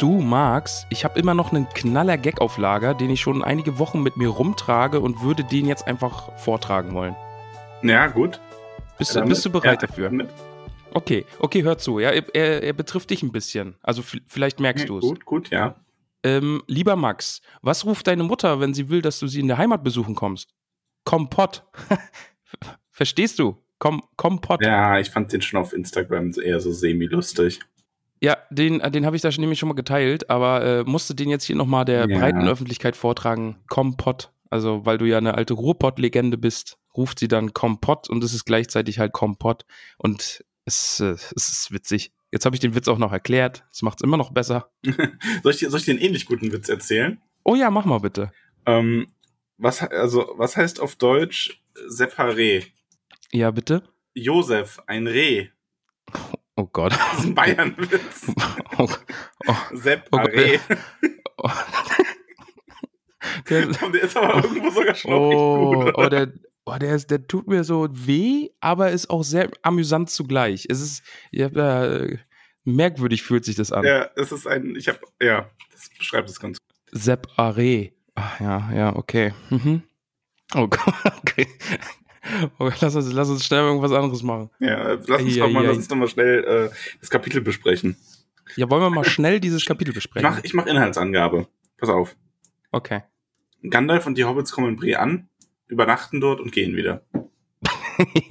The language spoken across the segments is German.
Du, Max, ich habe immer noch einen knaller Gag auf Lager, den ich schon einige Wochen mit mir rumtrage und würde den jetzt einfach vortragen wollen. Ja, gut. Bist, Ja, du, bist du bereit ja, dafür? damit- Okay, okay, hör zu. Ja, er, er, betrifft dich ein bisschen. Also vielleicht merkst Ja, du es. Gut, gut, ja. Ähm, lieber Max, was ruft deine Mutter, wenn sie will, dass du sie in der Heimat besuchen kommst? Kompott. Verstehst du? Kom Kompott. Ja, ich fand den schon auf Instagram eher so semi-lustig. Ja, den, äh, den habe ich da schon, nämlich schon mal geteilt, aber äh, musste den jetzt hier nochmal der Ja. breiten Öffentlichkeit vortragen. Kompott. Also, weil du ja eine alte Ruhrpott-Legende bist, ruft sie dann Kompott und es ist gleichzeitig halt Kompott. Und es, äh, es ist witzig. Jetzt habe ich den Witz auch noch erklärt. Das macht es immer noch besser. Soll ich, dir- soll ich dir einen ähnlich guten Witz erzählen? Oh ja, mach mal bitte. Ähm, was, also, was heißt auf Deutsch Separé? Ja, bitte. Josef, ein Reh. Oh Gott. Das ist ein Bayern-Witz. Oh, oh, Separé. oh. Der, Und der ist aber irgendwo sogar schon auch oh, gut. oh, der, oh der, ist- der tut mir so weh, aber ist auch sehr amüsant zugleich. Es ist, ja, äh, merkwürdig fühlt sich das an. Ja, es ist ein, ich habe, ja, das beschreibt es ganz gut. Sepp Are. Ach, ja, ja, okay. Mhm. Oh Gott, okay. Oh, lass, uns, lass uns schnell irgendwas anderes machen. Ja, lass uns doch mal, lass uns doch mal schnell äh, das Kapitel besprechen. Ja, wollen wir mal schnell dieses Kapitel Ich besprechen? mach, ich mach Inhaltsangabe. Pass auf. Okay. Gandalf und die Hobbits kommen in Bree an, übernachten dort und gehen wieder.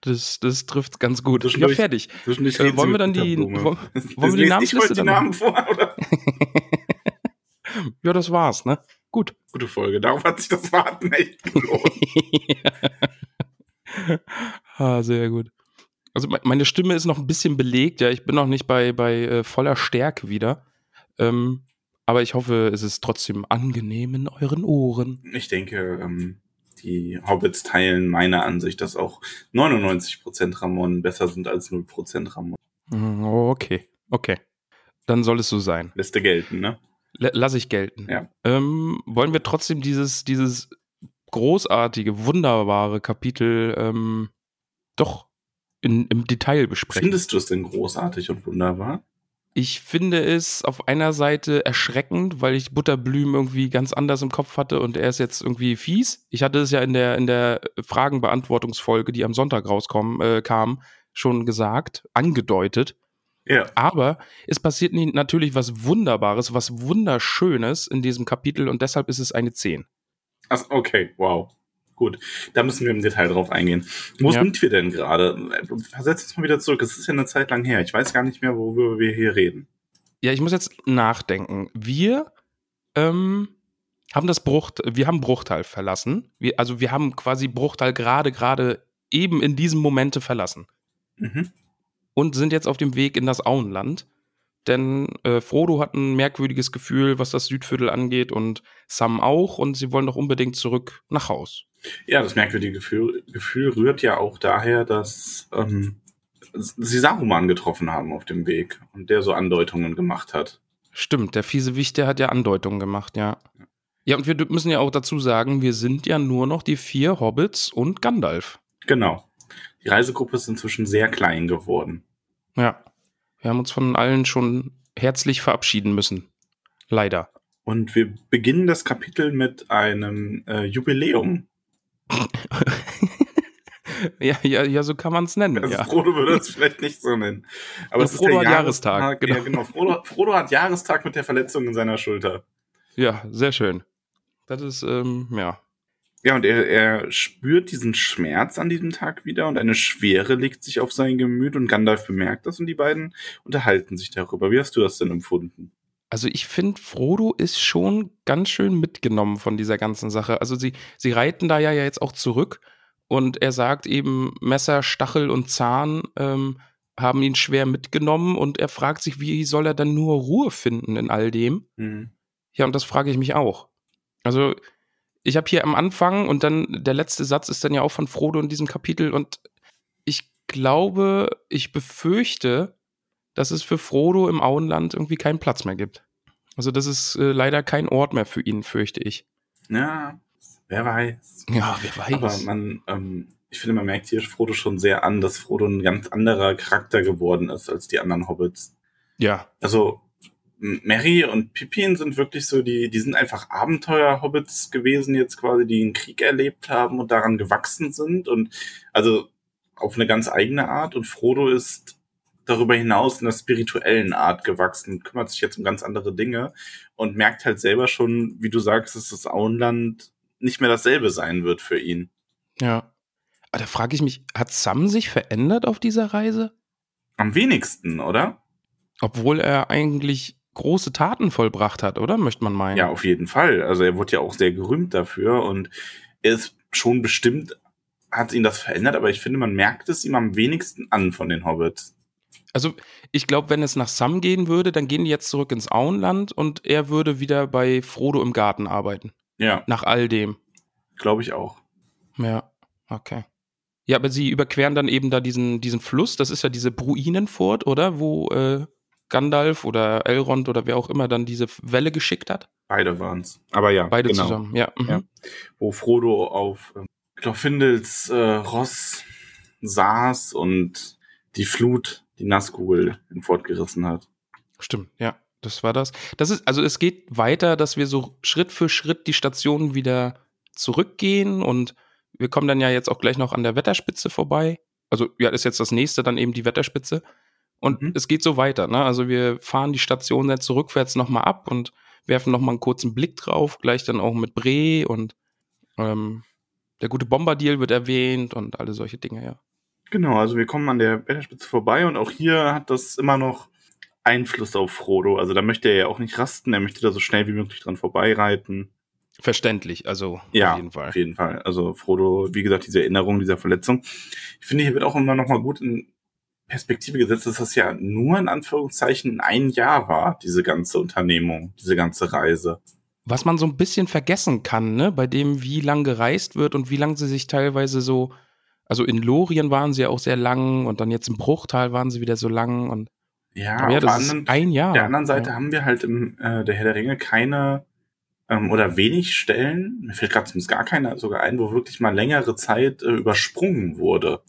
das, das trifft ganz gut. Ja, fertig. Äh, wollen wir dann die- wollen- wollen wir die Namensliste Ich heute die dann Namen vor, oder? Ja, das war's, ne? Gut. Gute Folge. Darauf hat sich das Warten echt gelohnt. ah, sehr gut. Also me- meine Stimme ist noch ein bisschen belegt, ja. Ich bin noch nicht bei, bei äh, voller Stärke wieder. Ähm, aber ich hoffe, es ist trotzdem angenehm in euren Ohren. ich denke, ähm, die Hobbits teilen meine Ansicht, dass auch 99% Ramon besser sind als 0% Ramon. Mhm, Okay, okay. Dann soll es so sein. Lässt gelten, ne? Lass ich gelten. Ja. Ähm, wollen wir trotzdem dieses, dieses großartige, wunderbare Kapitel ähm, doch in, im Detail besprechen? Findest du es denn großartig und wunderbar? Ich finde es auf einer Seite erschreckend, weil ich Butterblüm irgendwie ganz anders im Kopf hatte und er ist jetzt irgendwie fies. Ich hatte es ja in der, in der Fragenbeantwortungsfolge, die am Sonntag rauskommen, äh, kam, schon gesagt, angedeutet. Ja. Aber es passiert natürlich was Wunderbares, was Wunderschönes in diesem Kapitel und deshalb ist es eine 10. Ach, okay, wow. Gut, da müssen wir im Detail drauf eingehen. Wo Ja. sind wir denn gerade? Versetz uns mal wieder zurück. Es ist ja eine Zeit lang her. Ich weiß gar nicht mehr, worüber wir hier reden. Ja, ich muss jetzt nachdenken. Wir ähm, haben das Brucht, wir haben Bruchtal verlassen. Wir, also wir haben quasi Bruchtal gerade, gerade eben in diesem Momente verlassen Mhm. Und sind jetzt auf dem Weg in das Auenland. Denn äh, Frodo hat ein merkwürdiges Gefühl, was das Südviertel angeht und Sam auch und sie wollen doch unbedingt zurück nach Haus. Ja, das merkwürdige Gefühl, Gefühl rührt ja auch daher, dass ähm, sie Saruman getroffen haben auf dem Weg und der so Andeutungen gemacht hat. Stimmt, der fiese Wicht, der hat ja Andeutungen gemacht, ja. Ja, und wir müssen ja auch dazu sagen, wir sind ja nur noch die vier Hobbits und Gandalf. Genau. Die Reisegruppe ist inzwischen sehr klein geworden. Ja. Wir haben uns von allen schon herzlich verabschieden müssen. Leider. Und wir beginnen das Kapitel mit einem äh, Jubiläum. ja, ja, ja, so kann man es nennen. Also Ja. Frodo würde es vielleicht nicht so nennen. Aber Ja, es ist Frodo der hat Jahrestag, Genau, genau. ja, genau. Frodo, Frodo hat Jahrestag mit der Verletzung in seiner Schulter. ja, sehr schön. Das ist, ähm, ja. Ja, und er, er spürt diesen Schmerz an diesem Tag wieder und eine Schwere legt sich auf sein Gemüt und Gandalf bemerkt das und die beiden unterhalten sich darüber. Wie hast du das denn empfunden? Also ich finde, Frodo ist schon ganz schön mitgenommen von dieser ganzen Sache. Also sie, sie reiten da ja jetzt auch zurück und er sagt eben, Messer, Stachel und Zahn ähm, haben ihn schwer mitgenommen und er fragt sich, wie soll er dann nur Ruhe finden in all dem? Mhm. Ja, und das frage ich mich auch. Also ich habe hier am Anfang und dann der letzte Satz ist dann ja auch von Frodo in diesem Kapitel und ich glaube, ich befürchte, dass es für Frodo im Auenland irgendwie keinen Platz mehr gibt. Also das ist äh, leider kein Ort mehr für ihn, fürchte ich. Ja, wer weiß. Ja, wer weiß. Aber man, ähm, ich finde, man merkt hier Frodo schon sehr an, dass Frodo ein ganz anderer Charakter geworden ist als die anderen Hobbits. ja, Also Mary und Pippin sind wirklich so, die, die sind einfach Abenteuer-Hobbits gewesen jetzt quasi, die einen Krieg erlebt haben und daran gewachsen sind und also auf eine ganz eigene Art und Frodo ist darüber hinaus in einer spirituellen Art gewachsen, kümmert sich jetzt um ganz andere Dinge und merkt halt selber schon, wie du sagst, dass das Auenland nicht mehr dasselbe sein wird für ihn. ja. Aber da frage ich mich, hat Sam sich verändert auf dieser Reise? Am wenigsten, oder? Obwohl er eigentlich große Taten vollbracht hat, oder? Möchte man meinen. Ja, auf jeden Fall. Also er wurde ja auch sehr gerühmt dafür und er ist schon bestimmt, hat ihn das verändert, aber ich finde, man merkt es ihm am wenigsten an von den Hobbits. Also ich glaube, wenn es nach Sam gehen würde, dann gehen die jetzt zurück ins Auenland und er würde wieder bei Frodo im Garten arbeiten. Ja, Nach all dem. glaube ich auch. Ja, okay. Ja, aber sie überqueren dann eben da diesen, diesen Fluss, das ist ja diese Bruinenfurt, oder? Wo äh, Gandalf oder Elrond oder wer auch immer dann diese Welle geschickt hat. Beide waren's. Aber ja, Beide genau. zusammen, ja. Mhm. Ja. Wo Frodo auf ähm, Glorfindels äh, Ross saß und die Flut, die Nazgul hinfortgerissen hat. Stimmt, ja, das war das. Das ist, also es geht weiter, dass wir so Schritt für Schritt die Stationen wieder zurückgehen und wir kommen dann ja jetzt auch gleich noch an der Wetterspitze vorbei. Also ja, ist jetzt das nächste dann eben die Wetterspitze. Und Mhm. es geht so weiter, ne? Also wir fahren die Station jetzt so rückwärts nochmal ab und werfen nochmal einen kurzen Blick drauf, gleich dann auch mit Bre und ähm, der gute Bombardier wird erwähnt und alle solche Dinge, ja. Genau, also wir kommen an der Wetterspitze vorbei und auch hier hat das immer noch Einfluss auf Frodo. Also da möchte er ja auch nicht rasten, er möchte da so schnell wie möglich dran vorbeireiten. Verständlich, also Ja, auf jeden Fall. Auf jeden Fall. Also Frodo, wie gesagt, diese Erinnerung dieser Verletzung. Ich finde, hier wird auch immer noch mal gut in Perspektive gesetzt, dass das ja nur in Anführungszeichen ein Jahr war, diese ganze Unternehmung, diese ganze Reise. was man so ein bisschen vergessen kann, ne, bei dem, wie lang gereist wird und wie lang sie sich teilweise so, also in Lorien waren sie ja auch sehr lang und dann jetzt im Bruchtal waren sie wieder so lang und Ja, aber ja, auf der das ist anderen, ein Jahr. der anderen Seite ja. haben wir halt im äh, der Herr der Ringe keine ähm, oder wenig Stellen, mir fällt gerade zumindest gar keiner sogar ein, wo wirklich mal längere Zeit äh, übersprungen wurde.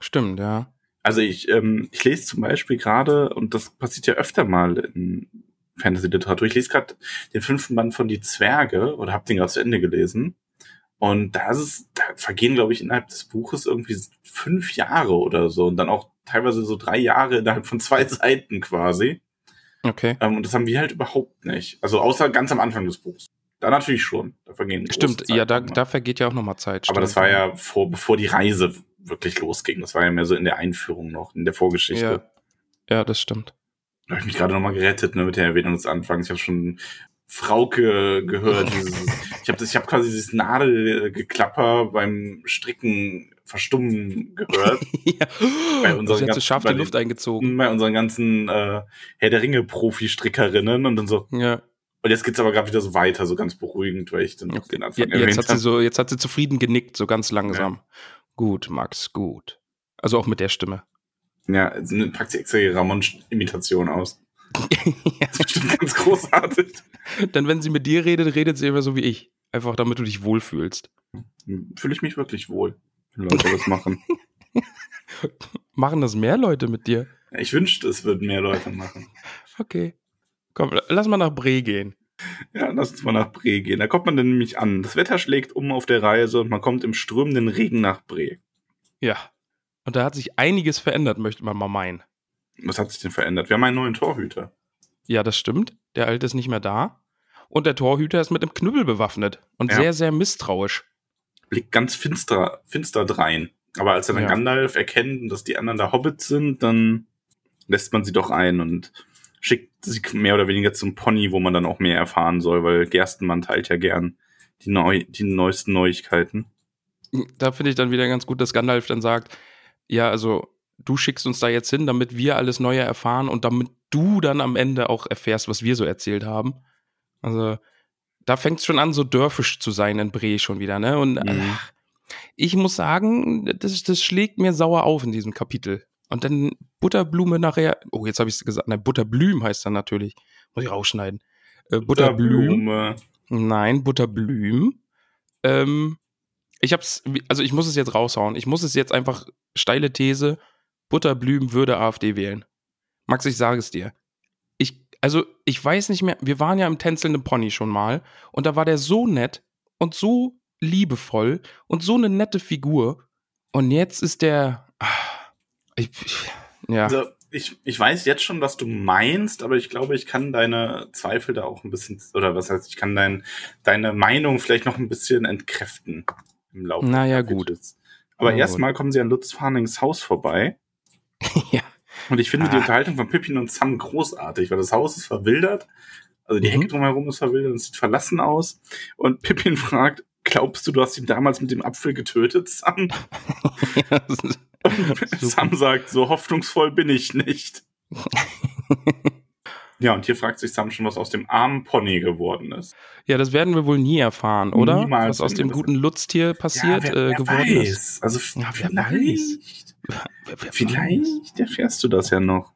Stimmt, ja. Also ich, ähm, ich lese zum Beispiel gerade, und das passiert ja öfter mal in Fantasy-Literatur, ich lese gerade den fünften Band von Die Zwerge oder habe den gerade zu Ende gelesen. Und da ist es, da vergehen, glaube ich, innerhalb des Buches irgendwie fünf Jahre oder so. Und dann auch teilweise so drei Jahre innerhalb von zwei Seiten quasi. Okay. Ähm, und das haben wir halt überhaupt nicht. Also außer ganz am Anfang des Buchs. Da natürlich schon. Da vergehen Stimmt, ja, da, da vergeht ja auch nochmal Zeit. Aber stimmt. das war ja vor, bevor die Reise wirklich losging. Das war ja mehr so in der Einführung noch, in der Vorgeschichte. Ja, ja das stimmt. Da habe ich mich gerade nochmal gerettet ne, mit der Erwähnung des Anfangs. Ich habe schon Frauke gehört. Dieses, ich habe hab quasi dieses Nadelgeklapper beim Stricken verstummen gehört. ja. Bei unseren Sie hat so ganzen- scharf bei die Luft eingezogen. Bei unseren ganzen äh, Herr der Ringe Profi-Strickerinnen und dann so. Ja. Und jetzt geht's aber gerade wieder so weiter, so ganz beruhigend, weil ich dann noch den Ja, Anfang jetzt erwähnt hat sie so, jetzt hat sie zufrieden genickt, so ganz langsam. Gut, Max, gut. Also auch mit der Stimme. Ja, packt sie extra ihre Ramon-Imitation aus. ja. Das ist bestimmt ganz großartig. Denn wenn sie mit dir redet, redet sie immer so wie ich. Einfach damit du dich wohlfühlst. Fühle ich mich wirklich wohl, wenn Leute das machen. Machen das mehr Leute mit dir? Ich wünschte, es würden mehr Leute machen. Okay. Komm, lass mal nach Bre gehen. Ja, lass uns mal nach Bre gehen. Da kommt man dann nämlich an. Das Wetter schlägt um auf der Reise und man kommt im strömenden Regen nach Bre. Ja. Und da hat sich einiges verändert, möchte man mal meinen. Was hat sich denn verändert? Wir haben einen neuen Torhüter. Ja, das stimmt. Der Alte ist nicht mehr da. Und der Torhüter ist mit einem Knüppel bewaffnet und Ja. sehr, sehr misstrauisch. blickt ganz finster, finster drein. Aber als er dann Ja. Gandalf erkennt, dass die anderen da Hobbits sind, dann lässt man sie doch ein und schickt sie mehr oder weniger zum Pony, wo man dann auch mehr erfahren soll, weil Gerstenmann teilt ja gern die, neu, die neuesten Neuigkeiten. Da finde ich dann wieder ganz gut, dass Gandalf dann sagt, ja, also du schickst uns da jetzt hin, damit wir alles Neue erfahren und damit du dann am Ende auch erfährst, was wir so erzählt haben. Also da fängt es schon an, so dörfisch zu sein in Bre schon wieder, ne? Und Mhm. ach, ich muss sagen, das, das schlägt mir sauer auf in diesem Kapitel. Und dann Butterblume nachher, oh, jetzt habe ich es gesagt, nein, Butterblüm heißt dann natürlich. Muss ich rausschneiden. Äh, Butterblüm. Blume. Nein, Butterblüm. Ähm, ich hab's, also ich muss es jetzt raushauen. Ich muss es jetzt einfach, steile These, Butterblüm würde AfD wählen. Max, ich sage es dir. Ich, also ich weiß nicht mehr, wir waren ja im tänzelnden Pony schon mal und da war der so nett und so liebevoll und so eine nette Figur. Und jetzt ist der, ah, ich, ich, ja. Also ich, ich weiß jetzt schon, was du meinst, aber ich glaube, ich kann deine Zweifel da auch ein bisschen, oder was heißt, ich kann dein, deine Meinung vielleicht noch ein bisschen entkräften im Laufe Naja, Kapitels. Aber Na erstmal kommen sie an Lutz Farnings Haus vorbei. ja. Und ich finde die Ah. Unterhaltung von Pippin und Sam großartig, weil das Haus ist verwildert. Also die Mhm. Hecke drumherum ist verwildert und sieht verlassen aus. Und Pippin fragt, glaubst du, du hast ihn damals mit dem Apfel getötet, Sam? Sam sagt, so hoffnungsvoll bin ich nicht. ja, und hier fragt sich Sam schon, was aus dem armen Pony geworden ist. Ja, das werden wir wohl nie erfahren, oder? Niemals Was aus dem guten Lutztier passiert wer, äh, wer geworden weiß. ist. Also Ja, wer vielleicht, Wer- wer vielleicht erfährst du das ja noch.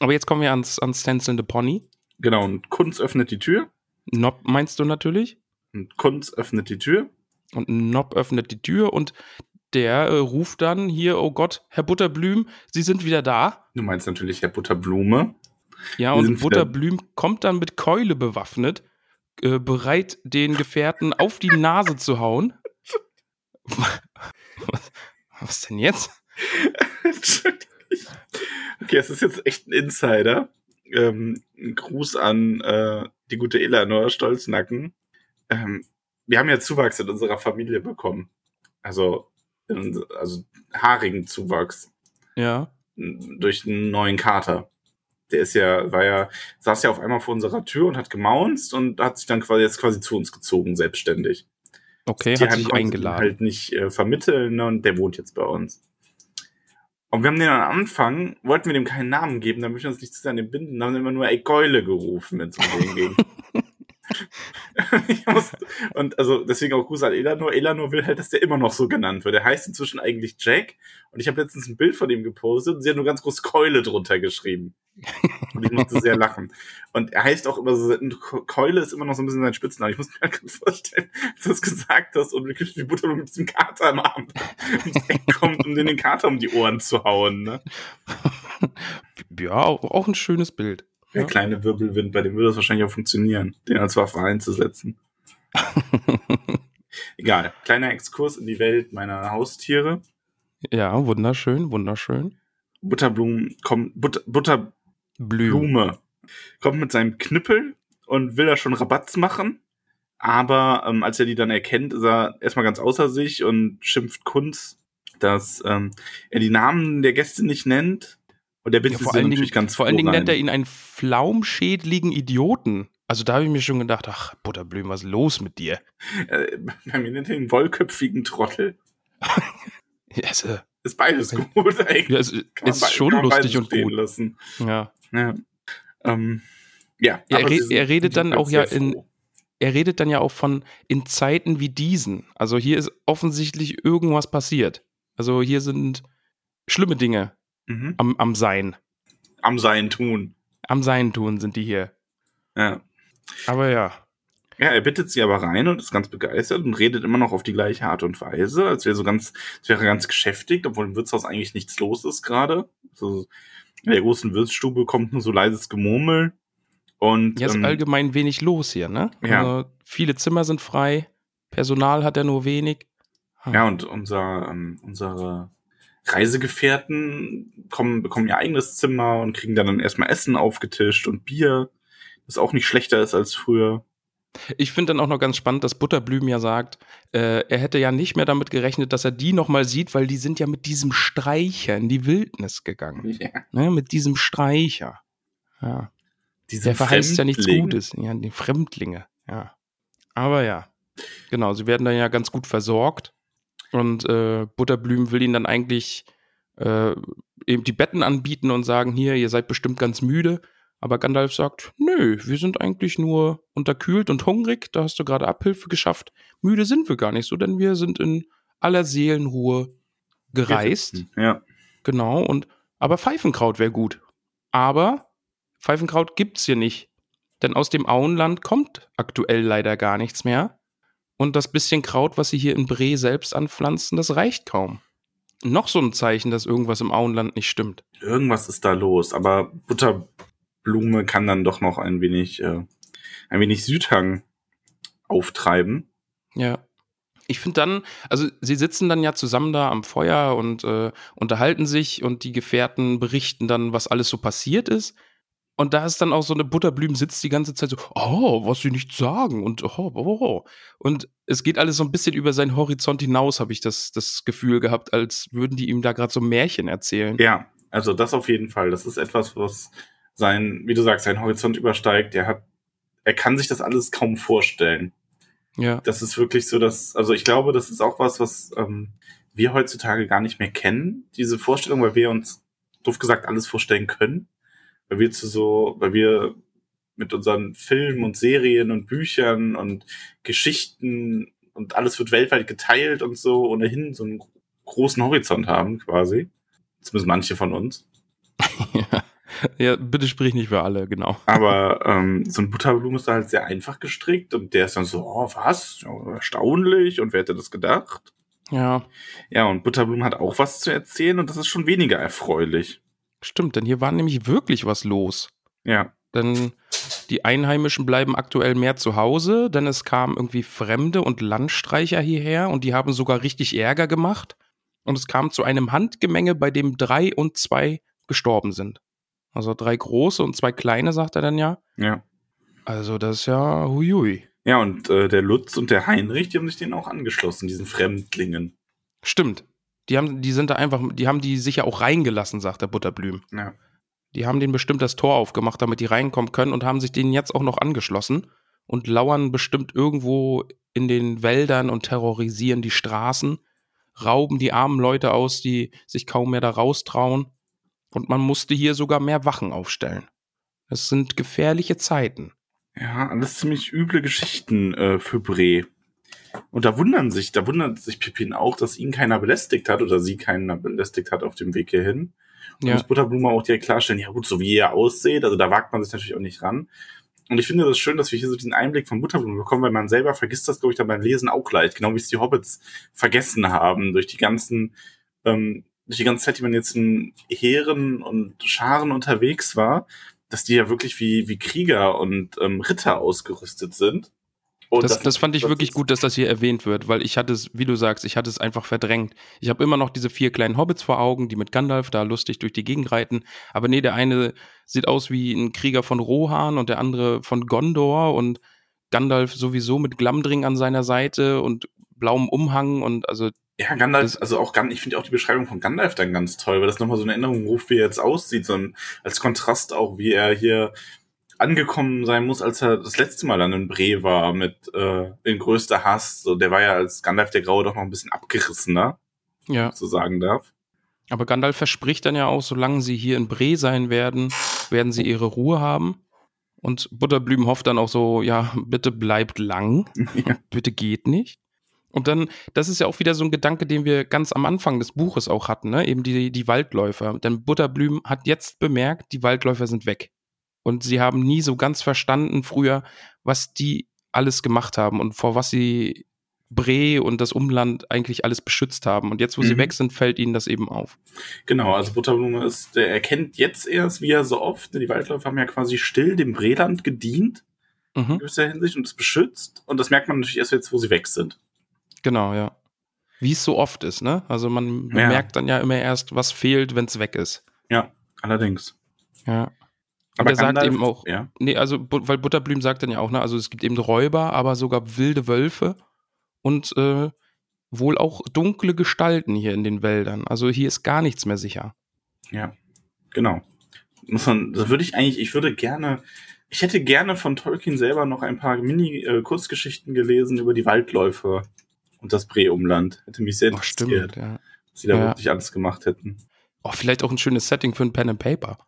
Aber jetzt kommen wir ans, ans tänzelnde Pony. Genau, und Kunz öffnet die Tür. Nob meinst du natürlich? Und Kunz öffnet die Tür. Und Nob öffnet die Tür und der äh, ruft dann hier, oh Gott, Herr Butterblüm, Sie sind wieder da. Du meinst natürlich Herr Butterblume. Ja, Wir und Butterblüm kommt dann mit Keule bewaffnet, äh, bereit, den Gefährten auf die Nase zu hauen. Was, was denn jetzt? Okay, es ist jetzt echt ein Insider. Ähm, ein Gruß an äh, die gute Eleanor Stolznacken. Ähm, wir haben ja Zuwachs in unserer Familie bekommen. Also, in, also haarigen Zuwachs Ja. durch einen neuen Kater. Der ist ja, war ja, saß ja auf einmal vor unserer Tür und hat gemaunzt und hat sich dann quasi jetzt quasi zu uns gezogen, selbstständig. Okay, Die hat sich eingeladen. halt nicht äh, vermitteln ne, und der wohnt jetzt bei uns. Und wir haben den am Anfang, wollten wir dem keinen Namen geben, damit wir uns nicht zu sehr an den binden, haben wir immer nur ey Geule gerufen, wenn es um den ging. Muss- und also deswegen auch Gruß an Elanor. Elanor will halt, dass der immer noch so genannt wird. Der heißt inzwischen eigentlich Jack. Und ich habe letztens ein Bild von ihm gepostet und sie hat nur ganz groß Keule drunter geschrieben. Und ich musste sehr lachen. Und er heißt auch immer so, Keule ist immer noch so ein bisschen sein Spitzname. Ich muss mir halt ganz vorstellen, dass du das gesagt hast und wirklich wie Butter mit diesem Kater am Arm kommt, um den den Kater um die Ohren zu hauen. Ne? Ja, auch ein schönes Bild. Der Ja. kleine Wirbelwind, bei dem würde das wahrscheinlich auch funktionieren, den als Waffe einzusetzen. Egal. Kleiner Exkurs in die Welt meiner Haustiere. Ja, wunderschön, wunderschön. Butterblumen kommt, Butter, Butterblume kommt mit seinem Knüppel und will da schon Rabatz machen. Aber ähm, als er die dann erkennt, ist er erstmal ganz außer sich und schimpft Kunz, dass ähm, er die Namen der Gäste nicht nennt. Und der Ja, bittet vor sie allen Dingen, ganz vor allen Dingen nennt er ihn einen flaumschädligen Idioten. Also da habe ich mir schon gedacht, ach, Butterblüm, was ist los mit dir? Äh, bei mir nennt er ihn wollköpfigen Trottel. Ja, ist, äh, Ist beides gut eigentlich. ja, es ist bei- schon lustig und gut. Lassen. Ja. Ja. Ähm, ja, Ja, er re- er redet dann auch ja in- froh. Er redet dann ja auch von in Zeiten wie diesen. Also hier ist offensichtlich irgendwas passiert. Also hier sind schlimme Dinge Mhm. am, am Sein. Am Sein tun. Am Sein tun sind die hier. Ja. Aber ja. Ja, er bittet sie aber rein und ist ganz begeistert und redet immer noch auf die gleiche Art und Weise, als wäre so ganz, als wäre ganz geschäftigt, obwohl im Wirtshaus eigentlich nichts los ist gerade. So, in der großen Wirtsstube kommt nur so leises Gemurmel. Und Hier ist ähm, allgemein wenig los hier, ne? Ja. Also viele Zimmer sind frei, Personal hat er nur wenig. Ah. ja, und unser, ähm, unsere Reisegefährten kommen, bekommen ihr eigenes Zimmer und kriegen dann, erstmal Essen aufgetischt und Bier, das auch nicht schlechter ist als früher. Ich finde dann auch noch ganz spannend, dass Butterblüm ja sagt, äh, er hätte ja nicht mehr damit gerechnet, dass er die nochmal sieht, weil die sind ja mit diesem Streicher in die Wildnis gegangen. Ja. Ne, mit diesem Streicher. Ja. Diese Der verheißt ja nichts. Gutes. Ja, die Fremdlinge. Ja. Aber ja. Genau, sie werden dann ja ganz gut versorgt. Und äh, Butterblüm will ihnen dann eigentlich äh, eben die Betten anbieten und sagen, hier, ihr seid bestimmt ganz müde. Aber Gandalf sagt, nö, wir sind eigentlich nur unterkühlt und hungrig. Da hast du gerade Abhilfe geschafft. Müde sind wir gar nicht so, denn wir sind in aller Seelenruhe gereist. Ja. Genau, und aber Pfeifenkraut wäre gut. Aber Pfeifenkraut gibt's hier nicht. Denn aus dem Auenland kommt aktuell leider gar nichts mehr. Und das bisschen Kraut, was sie hier in Bre selbst anpflanzen, das reicht kaum. Noch so ein Zeichen, dass irgendwas im Auenland nicht stimmt. Irgendwas ist da los, aber Butterblume kann dann doch noch ein wenig, äh, ein wenig Südhang auftreiben. Ja. Ich finde dann, also sie sitzen dann ja zusammen da am Feuer und äh, unterhalten sich und die Gefährten berichten dann, was alles so passiert ist. Und da ist dann auch so eine Butterblüm sitzt die ganze Zeit so, oh, was sie nicht sagen und oh, oh, oh. Und es geht alles so ein bisschen über seinen Horizont hinaus, habe ich das, das Gefühl gehabt, als würden die ihm da gerade so Märchen erzählen. Ja, also das auf jeden Fall. Das ist etwas, was sein, wie du sagst, sein Horizont übersteigt. Er hat, er kann sich das alles kaum vorstellen. Ja. Das ist wirklich so, dass, also ich glaube, das ist auch was, was ähm, wir heutzutage gar nicht mehr kennen, diese Vorstellung, weil wir uns, doof gesagt, alles vorstellen können. Weil wir zu so, weil wir mit unseren Filmen und Serien und Büchern und Geschichten und alles wird weltweit geteilt und so ohnehin so einen großen Horizont haben, quasi. Zumindest manche von uns. ja. Ja, bitte sprich nicht für alle, genau. Aber ähm, so ein Butterblumen ist da halt sehr einfach gestrickt und der ist dann so, oh, was? Ja, erstaunlich und wer hätte das gedacht? Ja, Ja, und Butterblumen hat auch was zu erzählen und das ist schon weniger erfreulich. Stimmt, denn hier war nämlich wirklich was los. Ja, Denn die Einheimischen bleiben aktuell mehr zu Hause, denn es kamen irgendwie Fremde und Landstreicher hierher und die haben sogar richtig Ärger gemacht. Und es kam zu einem Handgemenge, bei dem drei und zwei gestorben sind. Also drei große und zwei kleine, sagt er dann ja. ja. Also das ist ja huiui. Ja, und äh, der Lutz und der Heinrich, die haben sich denen auch angeschlossen, diesen Fremdlingen. Stimmt. Die haben, die sind da einfach, die haben die sicher auch reingelassen, sagt der Butterblüm. Ja. Die haben denen bestimmt das Tor aufgemacht, damit die reinkommen können und haben sich denen jetzt auch noch angeschlossen und lauern bestimmt irgendwo in den Wäldern und terrorisieren die Straßen, rauben die armen Leute aus, die sich kaum mehr da raustrauen. Und man musste hier sogar mehr Wachen aufstellen. Es sind gefährliche Zeiten. Ja, alles ziemlich üble Geschichten äh, für Bre. Und da wundern sich, da wundert sich Pippin auch, dass ihn keiner belästigt hat oder sie keiner belästigt hat auf dem Weg hierhin. Und Ja. muss Butterblume auch direkt klarstellen, ja gut, so wie ihr aussieht, also da wagt man sich natürlich auch nicht ran. Und ich finde das schön, dass wir hier so diesen Einblick von Butterblume bekommen, weil man selber vergisst das, glaube ich, dann beim Lesen auch leicht, genau wie es die Hobbits vergessen haben, durch die ganzen, ähm, durch die ganze Zeit, die man jetzt in Heeren und Scharen unterwegs war, dass die ja wirklich wie, wie Krieger und ähm, Ritter ausgerüstet sind. Und Das, das fand ich wirklich gut, dass das hier erwähnt wird, weil ich hatte es, wie du sagst, ich hatte es einfach verdrängt. Ich habe immer noch diese vier kleinen Hobbits vor Augen, die mit Gandalf da lustig durch die Gegend reiten. Aber nee, der eine sieht aus wie ein Krieger von Rohan und der andere von Gondor und Gandalf sowieso mit Glamdring an seiner Seite und blauem Umhang und also Ja, Gandalf, Das- also auch Gan ich finde auch die Beschreibung von Gandalf dann ganz toll, weil das nochmal so eine Erinnerung ruft, wie er jetzt aussieht, so ein, als Kontrast auch, wie er hier angekommen sein muss, als er das letzte Mal dann in Bre war mit äh, in größter Hass. So, der war ja als Gandalf der Graue doch noch ein bisschen abgerissener, ja. so sagen darf. Aber Gandalf verspricht dann ja auch, solange sie hier in Bre sein werden, werden sie ihre Ruhe haben. Und Butterblüm hofft dann auch so, ja, bitte bleibt lang, bitte geht nicht. Und dann, das ist ja auch wieder so ein Gedanke, den wir ganz am Anfang des Buches auch hatten, ne? eben die, die Waldläufer. Denn Butterblüm hat jetzt bemerkt, die Waldläufer sind weg. Und sie haben nie so ganz verstanden früher, was die alles gemacht haben und vor was sie Bre und das Umland eigentlich alles beschützt haben. Und jetzt, wo sie Mhm. weg sind, fällt ihnen das eben auf. Genau, also Butterblume ist, der erkennt jetzt erst, wie er so oft, die Waldläufer haben ja quasi still dem Breland gedient, in Mhm. gewisser Hinsicht, und es beschützt. Und das merkt man natürlich erst jetzt, wo sie weg sind. Genau, ja. Wie es so oft ist, ne? Also man Ja. merkt dann ja immer erst, was fehlt, wenn es weg ist. Ja, allerdings. Ja. Und er sagt eben auch, Ja. nee, also, weil Butterblüm sagt dann ja auch, ne, also es gibt eben Räuber, aber sogar wilde Wölfe und äh, wohl auch dunkle Gestalten hier in den Wäldern. Also hier ist gar nichts mehr sicher. Ja, genau. Muss man, das würde ich eigentlich, ich würde gerne, ich hätte gerne von Tolkien selber noch ein paar Mini-Kurzgeschichten gelesen über die Waldläufe und das Breumland. Hätte mich sehr Oh, interessiert, stimmt, ja. was sie da Ja. wirklich alles gemacht hätten. Oh, vielleicht auch ein schönes Setting für ein Pen and Paper.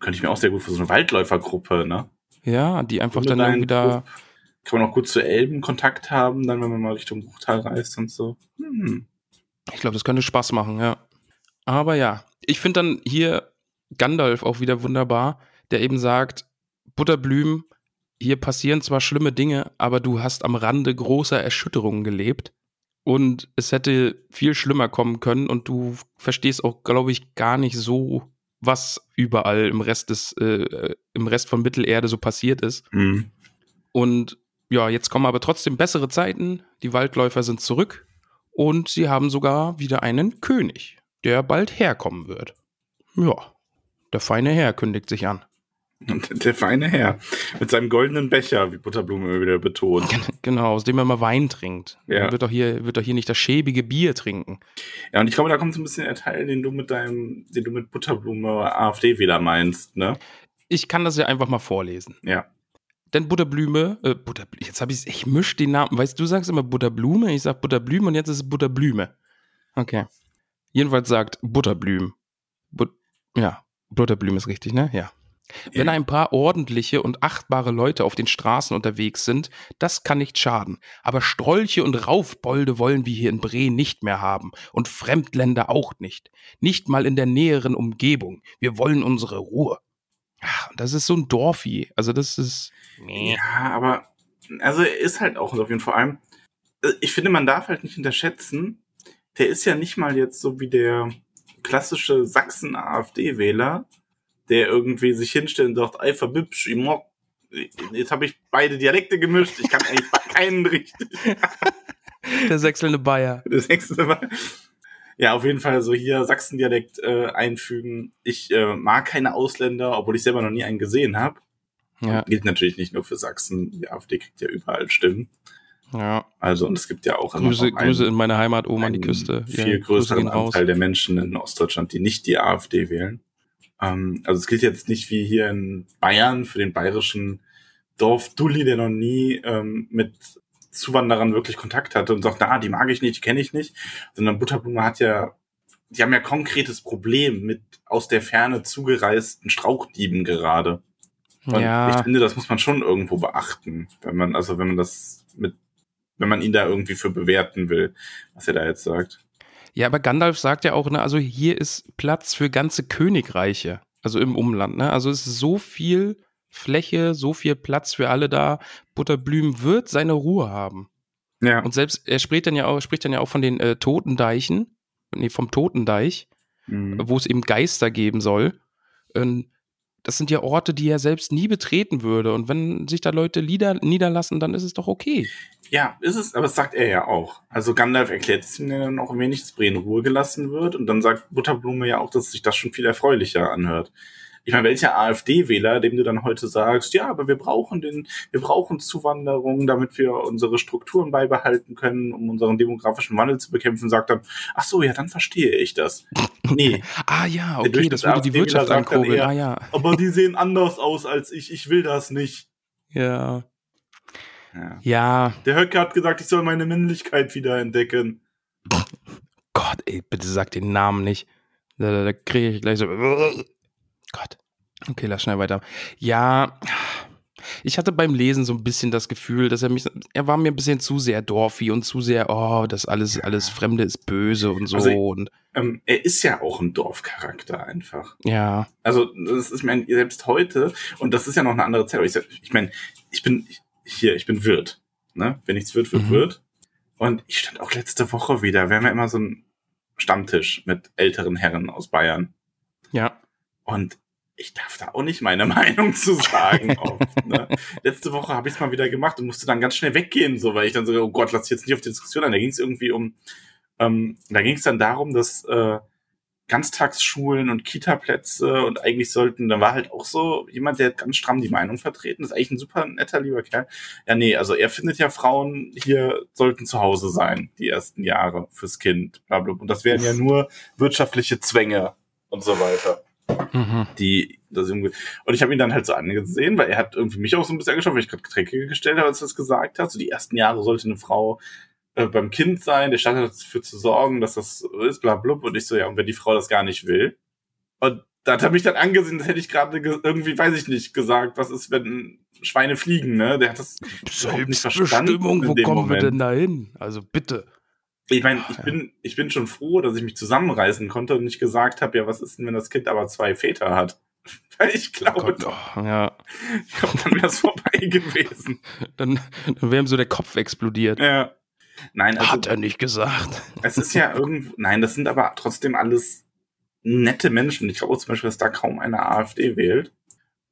Könnte ich mir auch sehr gut für so eine Waldläufergruppe, ne? Ja, die einfach Ohne dann irgendwie da. Kann man auch gut zu Elben Kontakt haben, dann wenn man mal Richtung Bruchtal reist und so. Hm. Ich glaube, das könnte Spaß machen, ja. Aber ja, ich finde dann hier Gandalf auch wieder wunderbar, der eben sagt, Butterblüm, hier passieren zwar schlimme Dinge, aber du hast am Rande großer Erschütterungen gelebt und es hätte viel schlimmer kommen können und du verstehst auch, glaube ich, gar nicht so, was überall im Rest des, äh, im Rest von Mittelerde so passiert ist. Hm. Und ja, jetzt kommen aber trotzdem bessere Zeiten. Die Waldläufer sind zurück und sie haben sogar wieder einen König, der bald herkommen wird. Ja, der feine Herr kündigt sich an. Und der feine Herr mit seinem goldenen Becher, wie Butterblume immer wieder betont. Genau, aus dem er mal Wein trinkt. Ja. Er wird doch hier, wird doch hier nicht das schäbige Bier trinken. Ja, und ich glaube, da kommt so ein bisschen der Teil, den du mit deinem, den du mit Butterblume AfD-Wähler meinst, ne? Ich kann das ja einfach mal vorlesen. Ja. Denn Butterblüme, äh, Butterblüme, jetzt habe ich ich misch den Namen. Weißt du, du sagst immer Butterblume, ich sag Butterblüme und jetzt ist es Butterblüme. Okay. Jedenfalls sagt Butterblüm. But, ja, Butterblüm ist richtig, ne? Ja. Wenn ein paar ordentliche und achtbare Leute auf den Straßen unterwegs sind, das kann nicht schaden. Aber Strolche und Raufbolde wollen wir hier in Bre nicht mehr haben und Fremdländer auch nicht. Nicht mal in der näheren Umgebung. Wir wollen unsere Ruhe. Ach, das ist so ein Dorfi. Also das ist. Ja, aber also er ist halt auch auf jeden Fall vor allem. äh, Ich finde, man darf halt nicht unterschätzen. Der ist ja nicht mal jetzt so wie der klassische Sachsen-AfD-Wähler, der irgendwie sich hinstellt und sagt, ey, verbübsch, ich mag. Jetzt habe ich beide Dialekte gemischt. Ich kann eigentlich keinen richtig. Der sechselnde Bayer. Das nächste Mal. Ja, auf jeden Fall so hier Sachsen-Dialekt äh, einfügen. Ich äh, mag keine Ausländer, obwohl ich selber noch nie einen gesehen habe. Ja, Gilt natürlich nicht nur für Sachsen. Die AfD kriegt ja überall Stimmen. ja. Also, und es gibt ja auch Grüße, einen, Grüße in meine Heimat oben an die Küste. Ja, viel Grüße größeren. Anteil der Menschen in Ostdeutschland, die nicht die AfD wählen. Ähm, also es gilt jetzt nicht wie hier in Bayern für den bayerischen Dorf-Dulli, der noch nie ähm, mit Zuwanderern wirklich Kontakt hatte und sagt, na, die mag ich nicht, die kenne ich nicht. Sondern Butterblume hat ja, die haben ja konkretes Problem mit aus der Ferne zugereisten Strauchdieben gerade. Und Ja. ich finde, das muss man schon irgendwo beachten, wenn man, also wenn man das mit, wenn man ihn da irgendwie für bewerten will, was er da jetzt sagt. Ja, aber Gandalf sagt ja auch, ne, also hier ist Platz für ganze Königreiche, also im Umland, ne? Also es ist so viel Fläche, so viel Platz für alle da. Butterblüm wird seine Ruhe haben. Ja. Und selbst, er spricht dann ja auch, spricht dann ja auch von den äh, Totendeichen, nee, vom Totendeich, Mhm. wo es eben Geister geben soll. Ähm, das sind ja Orte, die er selbst nie betreten würde. Und wenn sich da Leute lieder, niederlassen, dann ist es doch okay. Ja, ist es, aber das sagt er ja auch. Also Gandalf erklärt es ihm dann auch, wenn nicht das Bre in Ruhe gelassen wird. Und dann sagt Butterblume ja auch, dass sich das schon viel erfreulicher anhört. Ich meine, welcher AfD-Wähler, dem du dann heute sagst, ja, aber wir brauchen den, wir brauchen Zuwanderung, damit wir unsere Strukturen beibehalten können, um unseren demografischen Wandel zu bekämpfen, sagt dann, ach so, ja, dann verstehe ich das. Nee, Ah ja, okay, das würde die Wirtschaft ankurbeln. Ah ja. aber die sehen anders aus als ich, ich will das nicht. Ja. Ja. Ja, Der Höcke hat gesagt, ich soll meine Männlichkeit wieder entdecken. Gott, ey, bitte sag den Namen nicht. Da, da, da kriege ich gleich so. Gott. Okay, lass schnell weiter. Ja, ich hatte beim Lesen so ein bisschen das Gefühl, dass er mich, er war mir ein bisschen zu sehr Dorfi und zu sehr, oh, das alles, alles Fremde ist böse und so Also- und Ähm, er ist ja auch ein Dorfcharakter einfach. ja, Also, das ist mein, selbst heute, und das ist ja noch eine andere Zeit, aber ich, ich meine, ich bin hier, ich bin Wirt. Ne? Wenn nichts wird, wird Mhm. Wirt. Und ich stand auch letzte Woche wieder. Wir haben ja immer so einen Stammtisch mit älteren Herren aus Bayern. ja, Und ich darf da auch nicht meine Meinung zu sagen. oft, ne? Letzte Woche habe ich es mal wieder gemacht und musste dann ganz schnell weggehen, so weil ich dann so, oh Gott, lass dich jetzt nicht auf die Diskussion ein. Da ging es irgendwie um, ähm, da ging es dann darum, dass äh, Ganztagsschulen und Kita-Plätze und eigentlich sollten, da war halt auch so jemand, der ganz stramm die Meinung vertreten, das ist eigentlich ein super netter, lieber Kerl. Ja, nee, also er findet ja Frauen hier sollten zu Hause sein, die ersten Jahre fürs Kind, bla, bla. Und das wären ja nur wirtschaftliche Zwänge und so weiter. Mhm. Die, das irgendwie, und ich habe ihn dann halt so angesehen, weil er hat irgendwie mich auch so ein bisschen angeschaut, weil ich gerade Getränke gestellt habe, als er das gesagt hat. So die ersten Jahre sollte eine Frau äh, beim Kind sein, der Staat hat dafür zu sorgen, dass das so ist, bla blub. Und ich so, ja, und wenn die Frau das gar nicht will. Und da hat er mich dann angesehen, das hätte ich gerade ge- irgendwie, weiß ich nicht, gesagt, was ist, wenn Schweine fliegen, ne? Der hat das überhaupt nicht verstanden wo kommen wir Moment. denn da hin? Also bitte. Ich meine, ich bin, ich bin schon froh, dass ich mich zusammenreißen konnte und nicht gesagt habe, ja, was ist denn, wenn das Kind aber zwei Väter hat? Weil ich glaube, Gott, oh, ja. ich glaub, dann wäre es vorbei gewesen. Dann, dann wäre ihm so der Kopf explodiert. Ja. Nein, also Hat er nicht gesagt. es ist ja irgendwo, nein, das sind aber trotzdem alles nette Menschen. Ich glaube zum Beispiel, dass da kaum eine AfD wählt.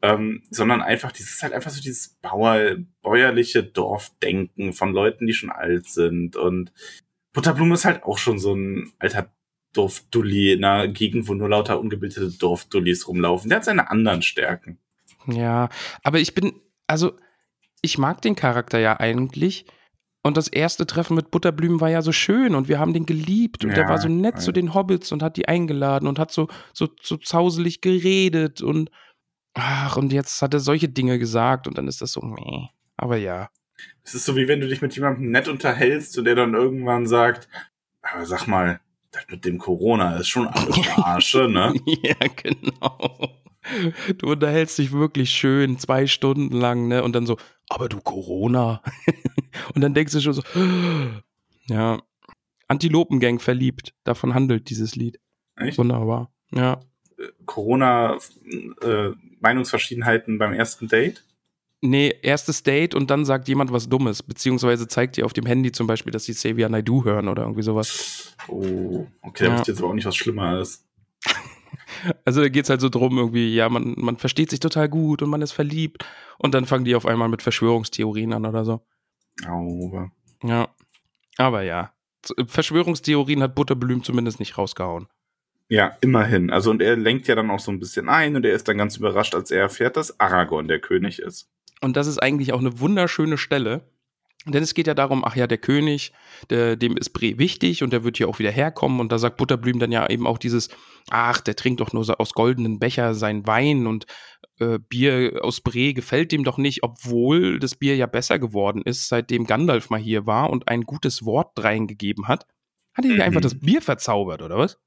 Ähm, sondern einfach, dieses ist halt einfach so dieses Bauer, bäuerliche Dorfdenken von Leuten, die schon alt sind. Und Butterblume ist halt auch schon so ein alter Dorfdulli in einer Gegend, wo nur lauter ungebildete Dorfdullis rumlaufen. Der hat seine anderen Stärken. Ja, aber ich bin, also, ich mag den Charakter ja eigentlich. Und das erste Treffen mit Butterblümen war ja so schön und wir haben den geliebt und der Ja, war so nett ja. zu den Hobbits und hat die eingeladen und hat so, so, so zauselig geredet und ach, und jetzt hat er solche Dinge gesagt und dann ist das so, meh. Aber ja. Es ist so, wie wenn du dich mit jemandem nett unterhältst und der dann irgendwann sagt, aber sag mal, das mit dem Corona ist schon alles Arsche, ne? ja, genau. Du unterhältst dich wirklich schön, zwei Stunden lang, ne? Und dann so, aber du Corona. und dann denkst du schon so, ja. Antilopengang verliebt. Davon handelt dieses Lied. Echt? Wunderbar. Ja. Corona äh, Meinungsverschiedenheiten beim ersten Date? Nee, erstes Date und dann sagt jemand was Dummes, beziehungsweise zeigt dir auf dem Handy zum Beispiel, dass sie Xavier Naidoo hören oder irgendwie sowas. Oh, okay, da Ja. wisst ihr jetzt aber auch nicht, was schlimmer ist. Also da geht's halt so drum, irgendwie, ja, man, man versteht sich total gut und man ist verliebt und dann fangen die auf einmal mit Verschwörungstheorien an oder so. Aber Ja. Aber ja. Verschwörungstheorien hat Butterblüm zumindest nicht rausgehauen. ja, immerhin. Also und er lenkt ja dann auch so ein bisschen ein und er ist dann ganz überrascht, als er erfährt, dass Aragorn der König ist. Und das ist eigentlich auch eine wunderschöne Stelle. Denn es geht ja darum, ach ja, der König, der, dem ist Bre wichtig und der wird hier auch wieder herkommen. Und da sagt Butterblüm dann ja eben auch dieses, ach, der trinkt doch nur so aus goldenen Becher sein Wein und äh, Bier aus Bre gefällt dem doch nicht, obwohl das Bier ja besser geworden ist, seitdem Gandalf mal hier war und ein gutes Wort reingegeben hat. Hat er Mhm. einfach das Bier verzaubert, oder was?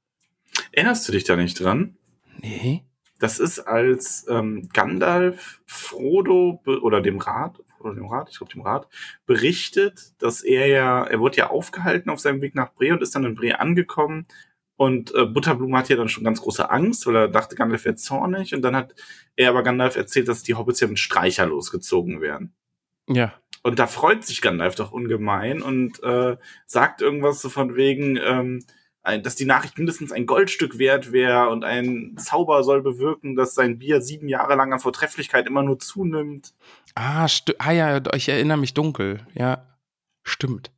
Erinnerst du dich da nicht dran? Nee. Das ist als ähm, Gandalf Frodo oder dem Rat oder dem Rat, ich glaube dem Rat, berichtet, dass er ja, er wurde ja aufgehalten auf seinem Weg nach Bre und ist dann in Bre angekommen. Und äh, Butterblume hatte ja dann schon ganz große Angst, weil er dachte, Gandalf wäre zornig. Und dann hat er aber Gandalf erzählt, dass die Hobbits ja mit Streicher losgezogen wären. Ja. Und da freut sich Gandalf doch ungemein und äh, sagt irgendwas so von wegen, ähm, ein- dass die Nachricht mindestens ein Goldstück wert wäre und ein Zauber soll bewirken, dass sein Bier sieben Jahre lang an Vortrefflichkeit immer nur zunimmt. Ah, ah ja, ich erinnere mich dunkel. Ja, stimmt.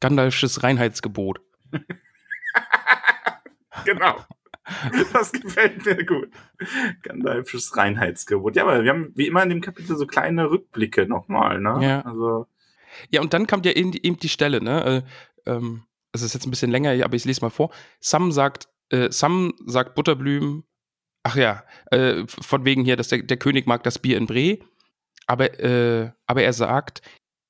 Gandalfsches Reinheitsgebot. Genau. Das gefällt mir gut. Gandalfsches Reinheitsgebot. Ja, aber wir haben wie immer in dem Kapitel so kleine Rückblicke nochmal, ne? Ja. Also, Ja, und dann kommt ja eben die, eben die Stelle, ne? Äh, ähm, es ist jetzt ein bisschen länger, aber ich lese mal vor. Sam sagt, äh, Sam sagt Butterblüm, ach ja, äh, von wegen hier, dass der, der König mag das Bier in Bre, aber, äh, aber er sagt,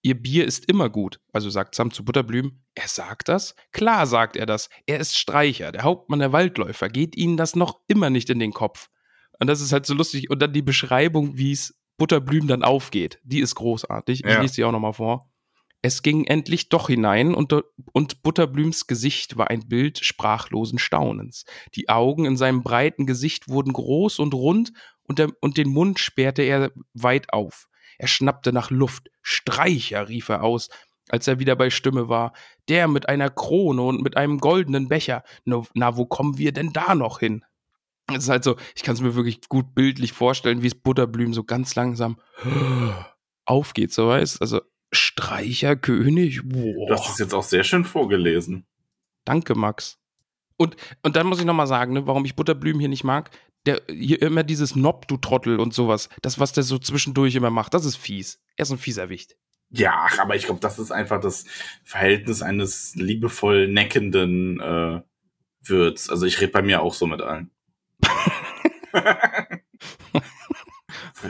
ihr Bier ist immer gut. Also sagt Sam zu Butterblüm, er sagt das? Klar sagt er das. Er ist Streicher, der Hauptmann der Waldläufer. Geht ihnen das noch immer nicht in den Kopf? Und das ist halt so lustig. Und dann die Beschreibung, wie es Butterblüm dann aufgeht, die ist großartig. Ich Ja. lese die auch nochmal vor. Es ging endlich doch hinein und, und Butterblüms Gesicht war ein Bild sprachlosen Staunens. Die Augen in seinem breiten Gesicht wurden groß und rund und, der, und den Mund sperrte er weit auf. Er schnappte nach Luft. Streicher, rief er aus, als er wieder bei Stimme war. Der mit einer Krone und mit einem goldenen Becher. Na, na wo kommen wir denn da noch hin? Es ist halt so, ich kann es mir wirklich gut bildlich vorstellen, wie es Butterblüm so ganz langsam aufgeht, so weißt Also Streicherkönig, hast boah. es jetzt auch sehr schön vorgelesen. Danke, Max. Und, und dann muss ich nochmal sagen, ne, warum ich Butterblüm hier nicht mag. Der, hier immer dieses Nob, du Trottel und sowas. Das, was der so zwischendurch immer macht, das ist fies. Er ist ein fieser Wicht. Ja, aber ich glaube, das ist einfach das Verhältnis eines liebevoll neckenden äh, Wirts. Also ich rede bei mir auch so mit allen.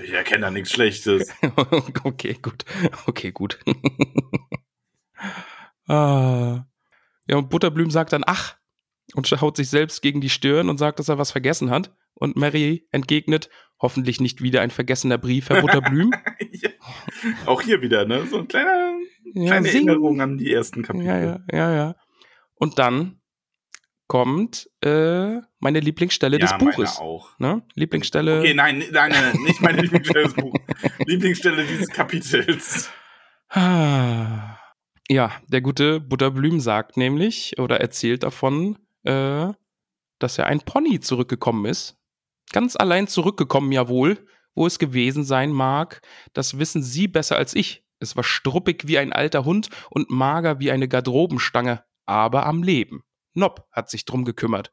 ich erkenne da nichts Schlechtes. okay, gut. Okay, gut. ah. Ja, und Butterblüm sagt dann, ach, und haut sich selbst gegen die Stirn und sagt, dass er was vergessen hat. Und Mary entgegnet, hoffentlich nicht wieder ein vergessener Brief, Herr Butterblüm. ja. Auch hier wieder, ne? So ein kleiner, Ja, kleine sing. Erinnerung an die ersten Kapitel. Ja, ja, ja, ja. Und dann kommt äh, meine Lieblingsstelle des Ja, meine Buches. auch. Ne? Lieblingsstelle. Okay, nein, nein, nein, nicht meine Lieblingsstelle des Buches. Lieblingsstelle dieses Kapitels. Ja, der gute Butterblüm sagt nämlich oder erzählt davon, äh, dass er ein Pony zurückgekommen ist. Ganz allein zurückgekommen, jawohl. Wo es gewesen sein mag, das wissen Sie besser als ich. Es war struppig wie ein alter Hund und mager wie eine Garderobenstange, aber am Leben. Nob hat sich drum gekümmert.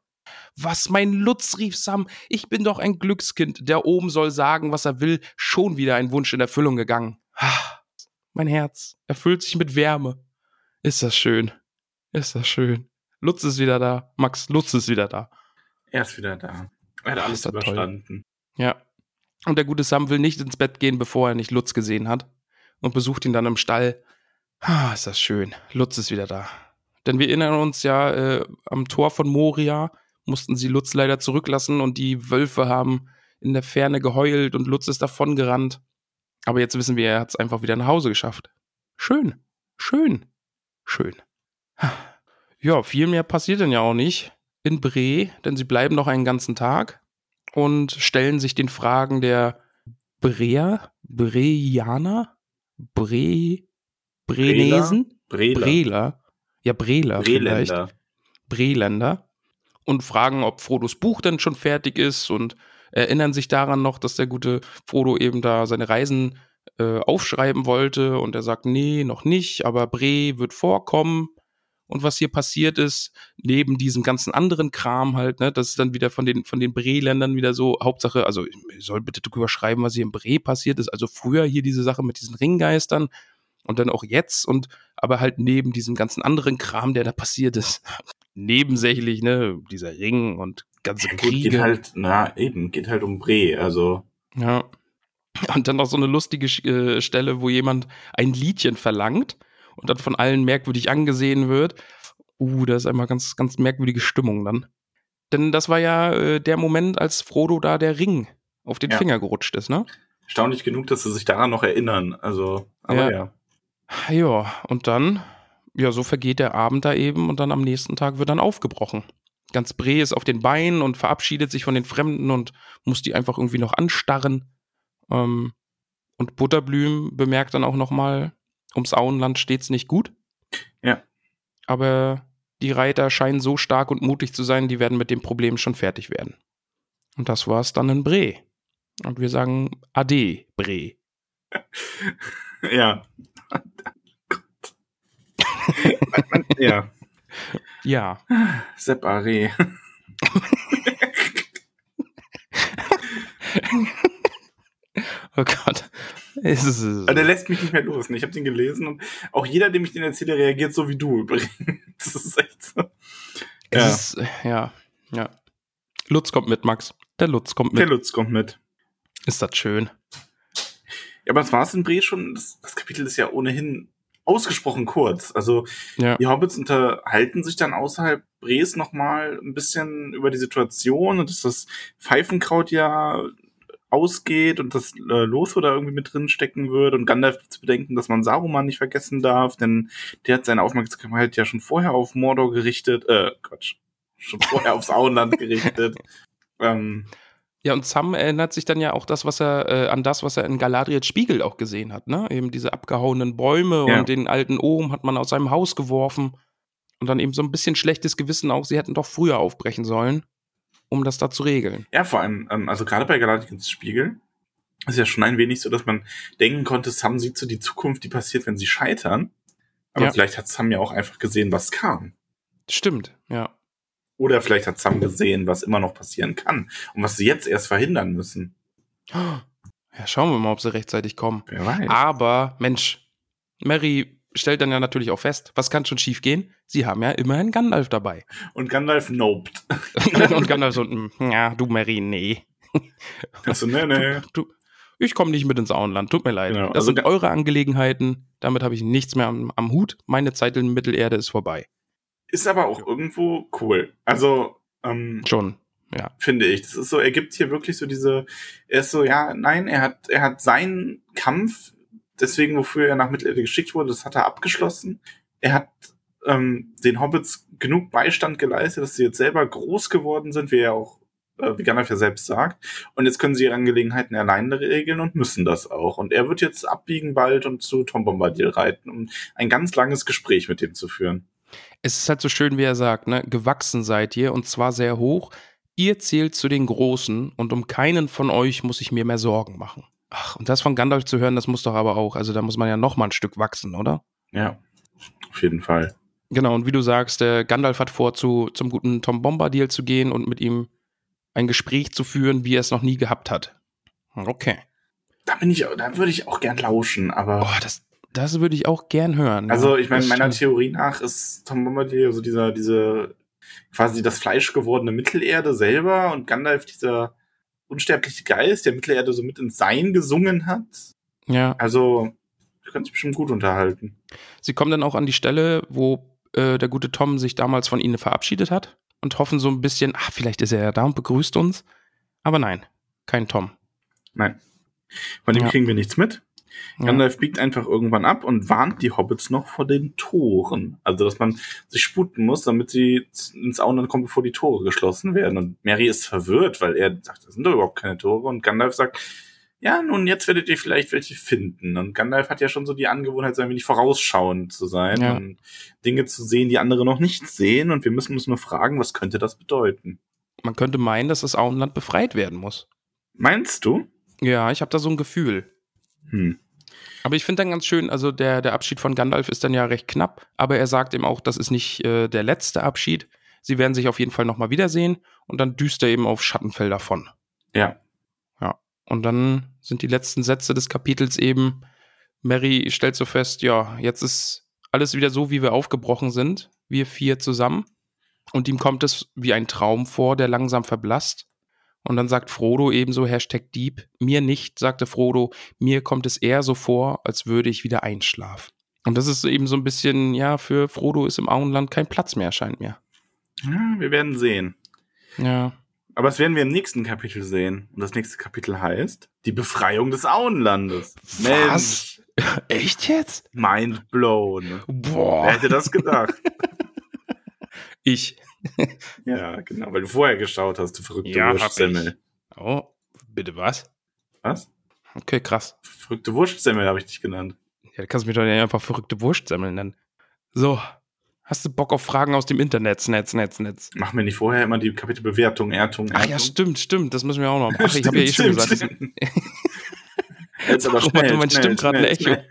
Was, mein Lutz, rief Sam, ich bin doch ein Glückskind, der oben soll sagen, was er will, schon wieder ein Wunsch in Erfüllung gegangen. Ah, mein Herz erfüllt sich mit Wärme. Ist das schön. Ist das schön. Lutz ist wieder da. Max, Lutz ist wieder da. Er ist wieder da. Er hat alles Ist das toll. überstanden. Ja. Und der gute Sam will nicht ins Bett gehen, bevor er nicht Lutz gesehen hat. Und besucht ihn dann im Stall. Ah, ist das schön. Lutz ist wieder da. Denn wir erinnern uns ja, äh, am Tor von Moria mussten sie Lutz leider zurücklassen und die Wölfe haben in der Ferne geheult und Lutz ist davongerannt. Aber jetzt wissen wir, er hat es einfach wieder nach Hause geschafft. Schön. Schön. Schön. Ja, viel mehr passiert denn ja auch nicht in Bre, denn sie bleiben noch einen ganzen Tag und stellen sich den Fragen der Breer, Breianer, Bre, Brenesen, Brela. Ja Breler vielleicht, Breländer. Breländer und fragen, ob Frodos Buch denn schon fertig ist und erinnern sich daran noch, dass der gute Frodo eben da seine Reisen äh, aufschreiben wollte und er sagt, nee, noch nicht, aber Bre wird vorkommen. Und was hier passiert ist, neben diesem ganzen anderen Kram halt, ne, das ist dann wieder von den, von den Bre-Ländern wieder so, Hauptsache, also ich soll bitte drüber schreiben, was hier in Bre passiert ist. Also früher hier diese Sache mit diesen Ringgeistern und dann auch jetzt und aber halt neben diesem ganzen anderen Kram, der da passiert ist, nebensächlich, ne, dieser Ring und ganze Ja, gut, geht Kriege. halt, na eben, geht halt um Bre, also. Ja. Und dann noch so eine lustige äh, Stelle, wo jemand ein Liedchen verlangt und dann von allen merkwürdig angesehen wird. Uh, da ist einmal ganz, ganz merkwürdige Stimmung dann. Denn das war ja äh, der Moment, als Frodo da der Ring auf den Ja. Finger gerutscht ist, ne? Erstaunlich genug, dass sie sich daran noch erinnern. Also, aber Ja. ja. Ja, und dann, ja, so vergeht der Abend da eben und dann am nächsten Tag wird dann aufgebrochen. Ganz Bre ist auf den Beinen und verabschiedet sich von den Fremden und muss die einfach irgendwie noch anstarren. Ähm, und Butterblüm bemerkt dann auch nochmal, ums Auenland steht's nicht gut. Ja. Aber die Reiter scheinen so stark und mutig zu sein, die werden mit dem Problem schon fertig werden. Und das war's dann in Bre. Und wir sagen Ade, Bre. Ja. Man- man- ja. Ja. Sepp Are. Oh Gott. Es Aber Der lässt mich nicht mehr los. ne? Ich habe den gelesen und auch jeder, dem ich den erzähle, reagiert so wie du übrigens. Das ist echt so. Ja. ist, ja, ja. Lutz kommt mit, Max. Der Lutz kommt Der mit. Lutz kommt mit. Ist das schön. Ja, aber das war es in Bre schon. Das, das Kapitel ist ja ohnehin ausgesprochen kurz. Also Ja. die Hobbits unterhalten sich dann außerhalb Bres nochmal ein bisschen über die Situation und dass das Pfeifenkraut ja ausgeht und dass äh, Lothar da irgendwie mit drin stecken wird und Gandalf zu bedenken, dass man Saruman nicht vergessen darf, denn der hat seine Aufmerksamkeit ja schon vorher auf Mordor gerichtet, äh, Quatsch, schon vorher aufs Auenland gerichtet. Ähm, Ja, und Sam erinnert sich dann ja auch das, was er, äh, an das, was er in Galadriels Spiegel auch gesehen hat, ne? Eben diese abgehauenen Bäume Ja. und den alten Ohm hat man aus seinem Haus geworfen. Und dann eben so ein bisschen schlechtes Gewissen auch, sie hätten doch früher aufbrechen sollen, um das da zu regeln. Ja, vor allem, ähm, also gerade bei Galadriels Spiegel ist ja schon ein wenig so, dass man denken konnte, Sam sieht so die Zukunft, die passiert, wenn sie scheitern. Aber Ja. vielleicht hat Sam ja auch einfach gesehen, was kam. Stimmt, ja. Oder vielleicht hat Sam gesehen, was immer noch passieren kann und was sie jetzt erst verhindern müssen. Ja, schauen wir mal, ob sie rechtzeitig kommen. Wer weiß. Aber, Mensch, Mary stellt dann ja natürlich auch fest, was kann schon schief gehen? Sie haben ja immerhin Gandalf dabei. Und Gandalf noped. Und Gandalf so, "Mm, ja, du Mary, nee. Also, nee, nee. Du, ich komme nicht mit ins Auenland, tut mir leid. Genau, das also sind eure Angelegenheiten, damit habe ich nichts mehr am, am Hut. Meine Zeit in Mittelerde ist vorbei. Ist aber auch irgendwo cool. Also, ähm, Schon, ja. finde ich. Das ist so, er gibt hier wirklich so diese, er ist so, ja, nein, er hat, er hat seinen Kampf, deswegen, wofür er nach Mittelerde geschickt wurde, das hat er abgeschlossen. Er hat ähm, den Hobbits genug Beistand geleistet, dass sie jetzt selber groß geworden sind, wie er auch, äh, wie Gandalf ja selbst sagt. Und jetzt können sie ihre Angelegenheiten alleine regeln und müssen das auch. Und er wird jetzt abbiegen bald und zu Tom Bombadil reiten, um ein ganz langes Gespräch mit ihm zu führen. Es ist halt so schön, wie er sagt, ne? Gewachsen seid ihr und zwar sehr hoch. Ihr zählt zu den Großen und um keinen von euch muss ich mir mehr Sorgen machen. Ach, und das von Gandalf zu hören, das muss doch aber auch, also da muss man ja noch mal ein Stück wachsen, oder? Ja, auf jeden Fall. Genau, und wie du sagst, der Gandalf hat vor, zu, zum guten Tom Bombadil zu gehen und mit ihm ein Gespräch zu führen, wie er es noch nie gehabt hat. Okay. Da bin ich, da würde ich auch gern lauschen, aber. Oh, das, das würde ich auch gern hören. Also, ich meine, meiner. Theorie nach ist Tom Bombadil, also dieser, diese, quasi das Fleisch gewordene Mittelerde selber und Gandalf dieser unsterbliche Geist, der Mittelerde so mit ins Sein gesungen hat. Ja, Also, wir können sich bestimmt gut unterhalten. sie kommen dann auch an die Stelle, wo äh, der gute Tom sich damals von ihnen verabschiedet hat und hoffen so ein bisschen, ach, vielleicht ist er ja da und begrüßt uns. Aber nein, kein Tom. Nein. Von dem Ja. kriegen wir nichts mit. Ja. Gandalf biegt einfach irgendwann ab und warnt die Hobbits noch vor den Toren. Also, dass man sich sputen muss, damit sie ins Auenland kommen, bevor die Tore geschlossen werden. Und Mary ist verwirrt, weil er sagt, das sind doch überhaupt keine Tore. Und Gandalf sagt, ja, nun, jetzt werdet ihr vielleicht welche finden. Und Gandalf hat ja schon so die Angewohnheit, so ein wenig vorausschauend zu sein Ja. und Dinge zu sehen, die andere noch nicht sehen. Und wir müssen uns nur fragen, was könnte das bedeuten? Man könnte meinen, dass das Auenland befreit werden muss. Meinst du? Ja, ich habe da so ein Gefühl. Hm. Aber ich finde dann ganz schön, also der, der Abschied von Gandalf ist dann ja recht knapp, aber er sagt eben auch, das ist nicht äh, der letzte Abschied. Sie werden sich auf jeden Fall nochmal wiedersehen und dann düst er eben auf Schattenfell davon. Ja. Ja. Und dann sind die letzten Sätze des Kapitels eben, Mary stellt so fest, ja, jetzt ist alles wieder so, wie wir aufgebrochen sind, wir vier zusammen. Und ihm kommt es wie ein Traum vor, der langsam verblasst. Und dann sagt Frodo ebenso Hashtag Dieb. Mir nicht, sagte Frodo, mir kommt es eher so vor, als würde ich wieder einschlafen. Und das ist eben so ein bisschen, ja, für Frodo ist im Auenland kein Platz mehr, scheint mir. ja, wir werden sehen. Ja. Aber das werden wir im nächsten Kapitel sehen. Und das nächste Kapitel heißt Die Befreiung des Auenlandes. Was? Echt jetzt? Mind blown. Boah. Wer hätte das gedacht? Ich. ja, genau, weil du vorher geschaut hast, du verrückte Ja, Wurstsemmel. Oh, bitte was? Was? Okay, krass. Verrückte Wurstsemmel habe ich dich genannt. Ja, du kannst mich doch nicht einfach verrückte Wurstsemmeln nennen. So. Hast du Bock auf Fragen aus dem Internet? Netz, Netz, Netz. Machen wir nicht vorher immer die Kapitelbewertung, Ertung, Ertung? Ach ja, stimmt, stimmt. Das müssen wir auch noch. Ach, ich habe ja eh schon gesagt. stimmt. Jetzt aber schnell, warte, mein schnell, stimmt gerade ein Echo. schnell.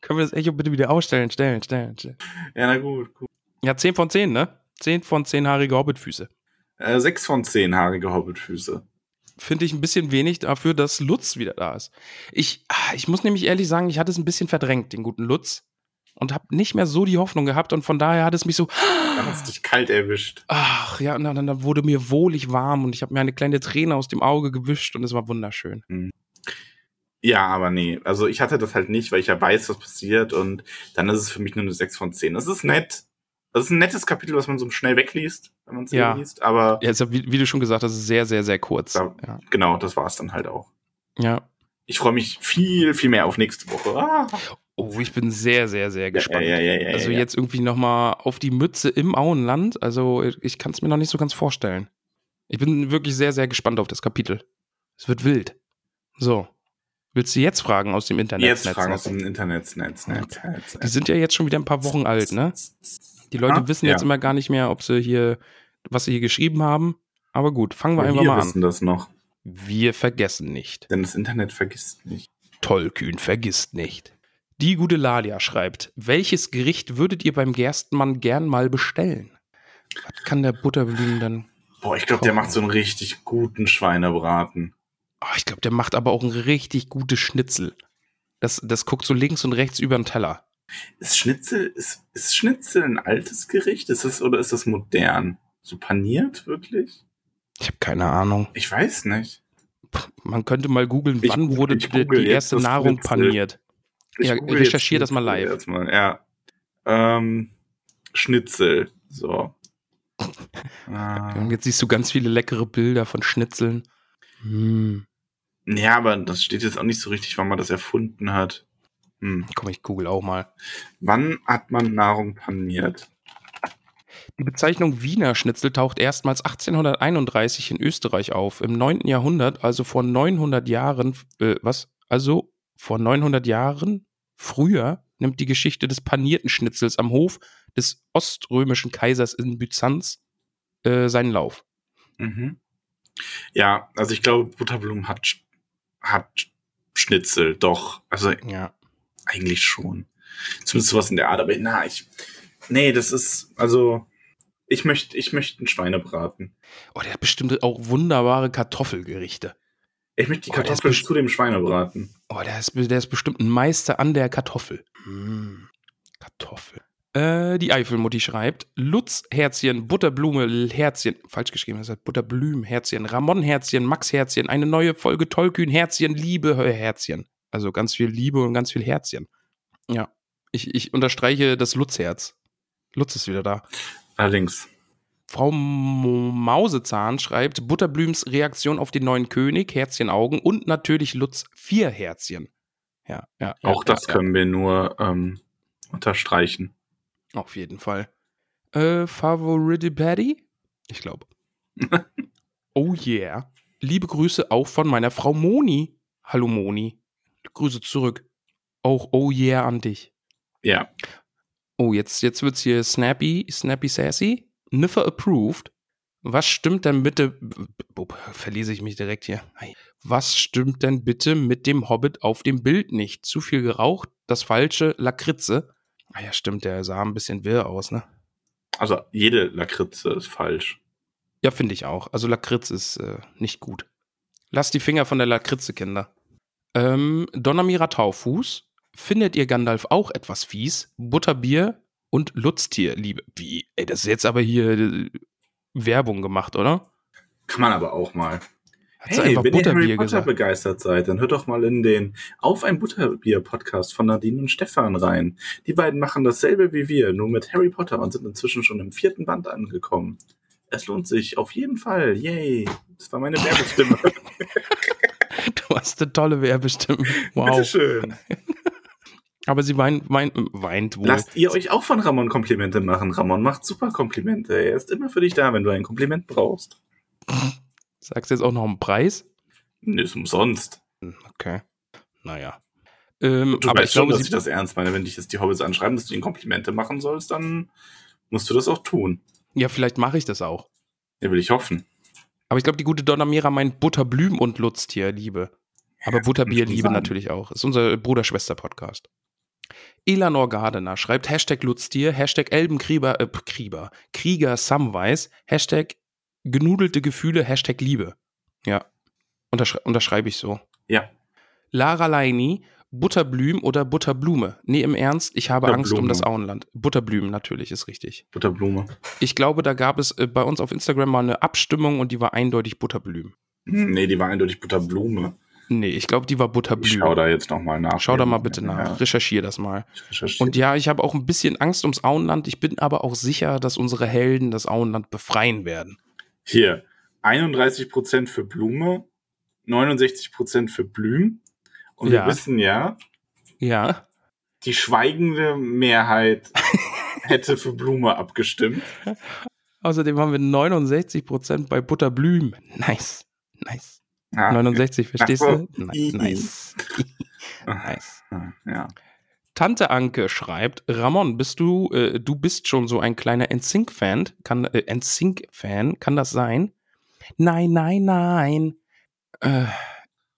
Können wir das Echo bitte wieder ausstellen? Stellen, stellen, stellen. Ja, na gut. gut. Ja, 10 von 10, ne? 10 von 10 haarige Hobbitfüße. Äh, sechs von zehn haarige Hobbitfüße. Finde ich ein bisschen wenig dafür, dass Lutz wieder da ist. Ich, ah, ich muss nämlich ehrlich sagen, ich hatte es ein bisschen verdrängt, den guten Lutz. Und habe nicht mehr so die Hoffnung gehabt. Und von daher hat es mich so, Da hast du dich kalt erwischt. ach ja, und dann, dann wurde mir wohlig warm und ich habe mir eine kleine Träne aus dem Auge gewischt und es war wunderschön. Ja, aber nee. Also ich hatte das halt nicht, weil ich ja weiß, was passiert und dann ist es für mich nur eine 6 von 10. Das ist nett. Das ist ein nettes Kapitel, was man so schnell wegliest, wenn man es Ja. liest. Aber Ja, ja, wie, wie du schon gesagt hast, ist sehr, sehr, sehr kurz. Ja. Ja. genau, das war es dann halt auch. ja. Ich freue mich viel, viel mehr auf nächste Woche. Ah. Oh, ich bin sehr, sehr, sehr gespannt. Ja, ja, ja, also jetzt irgendwie nochmal auf die Mütze im Auenland. Also ich kann es mir noch nicht so ganz vorstellen. Ich bin wirklich sehr, sehr gespannt auf das Kapitel. Es wird wild. So. Willst du jetzt fragen aus dem Internet? Jetzt Fragen aus dem Internet, Netz, Netz, Netz. Die sind ja jetzt schon wieder ein paar Wochen alt, ne? Die Leute Ah, wissen ja. jetzt immer gar nicht mehr, ob sie hier, was sie hier geschrieben haben. Aber gut, fangen wir Wir einfach mal wissen an. das noch, Wir vergessen nicht. denn das Internet vergisst nicht. Tollkühn vergisst nicht. Die gute Lalia schreibt, welches Gericht würdet ihr beim Gerstenmann gern mal bestellen? Was kann der Butterblüm dann? Boah, ich glaube, der macht so einen richtig guten Schweinebraten. Oh, ich glaube, der macht aber auch ein richtig gutes Schnitzel. Das, das guckt so links und rechts über den Teller. Ist Schnitzel, ist, ist Schnitzel ein altes Gericht? Ist das, oder ist das modern? So paniert, wirklich? Ich habe keine Ahnung. Ich weiß nicht. Man könnte mal googeln, wann wurde ich die, die erste Nahrung Schnitzel. paniert. Ich Ja, google recherchier jetzt das mal live. Jetzt mal, ja. Ähm, Schnitzel. So. Ah. Jetzt siehst du ganz viele leckere Bilder von Schnitzeln. Hm. Ja, aber das steht jetzt auch nicht so richtig, wann man das erfunden hat. Hm. Komm, ich google auch mal. Wann hat man Nahrung paniert? Die Bezeichnung Wiener Schnitzel taucht erstmals 1831 in Österreich auf. Im 9. Jahrhundert, also vor 900 Jahren, äh, was? Also vor 900 Jahren früher nimmt die Geschichte des panierten Schnitzels am Hof des oströmischen Kaisers in Byzanz äh, seinen Lauf. Mhm. Ja, also ich glaube, Butterblumen hat, hat Schnitzel, doch. Also Ja. Eigentlich schon. Zumindest sowas in der Art, aber na, ich. Nee, das ist, also, ich möchte, ich möchte einen Schweinebraten. Oh, der hat bestimmt auch wunderbare Kartoffelgerichte. Ich möchte die Oh, Kartoffeln best- zu dem Schweinebraten. Oh, der ist, der ist bestimmt ein Meister an der Kartoffel. Mm, Kartoffel. Äh, die Eifelmutti schreibt: Lutz Herzchen, Butterblume Herzchen, falsch geschrieben, das heißt Butterblüm Herzchen, Ramon Herzchen, Max Herzchen, eine neue Folge Tollkühn Herzchen, Liebe Herzchen. Also ganz viel Liebe und ganz viel Herzchen. Ja. Ich, ich unterstreiche das Lutz-Herz. Lutz ist wieder da. Allerdings. Frau Mausezahn schreibt Butterblüms Reaktion auf den neuen König, Herzchenaugen und natürlich Lutz vier Herzchen. Ja, ja. Auch ja, das ja, können wir nur ähm, unterstreichen. Ja, auf jeden Fall. Äh, Favorite Patty? Ich glaube. oh yeah. Liebe Grüße auch von meiner Frau Moni. Hallo Moni. Grüße zurück. Auch oh yeah an dich. Ja. Oh, jetzt, jetzt wird's hier snappy, snappy sassy. Niffer approved. Was stimmt denn bitte, verlese ich mich direkt hier. Was stimmt denn bitte mit dem Hobbit auf dem Bild nicht? Zu viel geraucht, das falsche Lakritze. Ah ja, stimmt, der sah ein bisschen wirr aus, ne? Also jede Lakritze ist falsch. Ja, finde ich auch. Also Lakritz ist äh, nicht gut. Lass die Finger von der Lakritze, Kinder. Ähm, Donnermira Taufuß. Findet ihr Gandalf auch etwas fies? Butterbier und Lutztier, Liebe. Wie? Ey, das ist jetzt aber hier äh, Werbung gemacht, oder? Kann man aber auch mal. Hat sie Hey, wenn ihr Harry Butterbier Potter gesagt? begeistert seid, dann hört doch mal in den Auf ein Butterbier-Podcast von Nadine und Stefan rein. Die beiden machen dasselbe wie wir, nur mit Harry Potter und sind inzwischen schon im vierten Band angekommen. Es lohnt sich, auf jeden Fall. Yay. Das war meine Werbestimme. Du hast eine tolle Werbestimme. Wow. Bitteschön. Aber sie weint, weint, weint wohl. Lasst ihr euch auch von Ramon Komplimente machen. Ramon macht super Komplimente. Er ist immer für dich da, wenn du ein Kompliment brauchst. Sagst du jetzt auch noch einen Preis? Nö, ist umsonst. Okay. Naja. Ähm, Du aber ich schon, glaube, dass ich das ernst meine. Wenn dich jetzt die Hobbits anschreiben, dass du ihnen Komplimente machen sollst, dann musst du das auch tun. ja, vielleicht mache ich das auch. Ja, will ich hoffen. Aber ich glaube, die gute Donnermira meint Butterblüm und Lutztier, Liebe. Aber Butterbier, schon Liebe sein. natürlich auch. Ist unser Bruder-Schwester-Podcast. Elanor Gardener schreibt Hashtag Lutztier, Hashtag Elbenkrieger, äh, Krieger, Krieger Samwise, Hashtag genudelte Gefühle, Hashtag Liebe. Ja, unterschrei unterschreibe ich so. Ja. Lara Leini, Butterblüm oder Butterblume? Nee, im Ernst, ich habe Angst um das Auenland. Butterblüm natürlich, ist richtig. Butterblume. Ich glaube, da gab es äh, bei uns auf Instagram mal eine Abstimmung und die war eindeutig Butterblüm. Nee, die war eindeutig Butterblume. Nee, ich glaube, die war Ich Butterblüm. schau da jetzt nochmal nach. Schau da mal bitte nach. Ja, Recherchier das mal. ich recherchiere. Und ja, ich habe auch ein bisschen Angst ums Auenland. Ich bin aber auch sicher, dass unsere Helden das Auenland befreien werden. Hier, 31% für Blume, 69% für Blüm. Und Ja. wir wissen ja, Ja. die schweigende Mehrheit hätte für Blume abgestimmt. Außerdem haben wir 69% bei Butterblüm. Nice. Nice. Ja, 69, verstehst so. du? Ni- Nice. nice. ja. Tante Anke schreibt, Ramon, bist du, äh, du bist schon so ein kleiner NSYNC-Fan? Kann, äh, NSYNC-Fan? Kann das sein? Nein, nein, nein. Äh,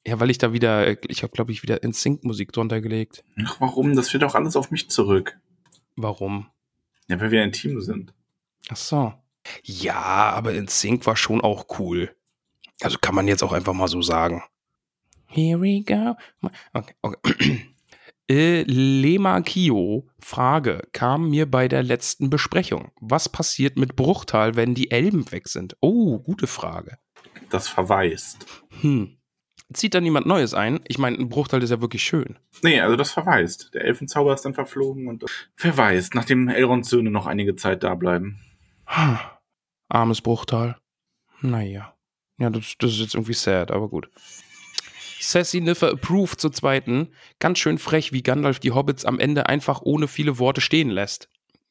ja, weil ich da wieder, äh, ich habe, glaube ich, wieder NSYNC-Musik drunter gelegt. Ach, warum? Das wird doch alles auf mich zurück. Warum? Ja, weil wir ein Team sind. Ach so. Ja, aber in Sync war schon auch cool. Also kann man jetzt auch einfach mal so sagen. Here we go. Okay, okay. Äh, Lema Kio, Frage, kam mir bei der letzten Besprechung. Was passiert mit Bruchtal, wenn die Elben weg sind? Oh, gute Frage. Das verweist. Hm. Zieht da niemand Neues ein? Ich meine, ein Bruchtal ist ja wirklich schön. Nee, also das verweist. Der Elfenzauber ist dann verflogen und das verweist, nachdem Elrons Söhne noch einige Zeit da bleiben. Armes Bruchtal. Naja. Ja, das, das ist jetzt irgendwie sad, aber gut. Sassy Niffer approved zur zweiten. Ganz schön frech, wie Gandalf die Hobbits am Ende einfach ohne viele Worte stehen lässt.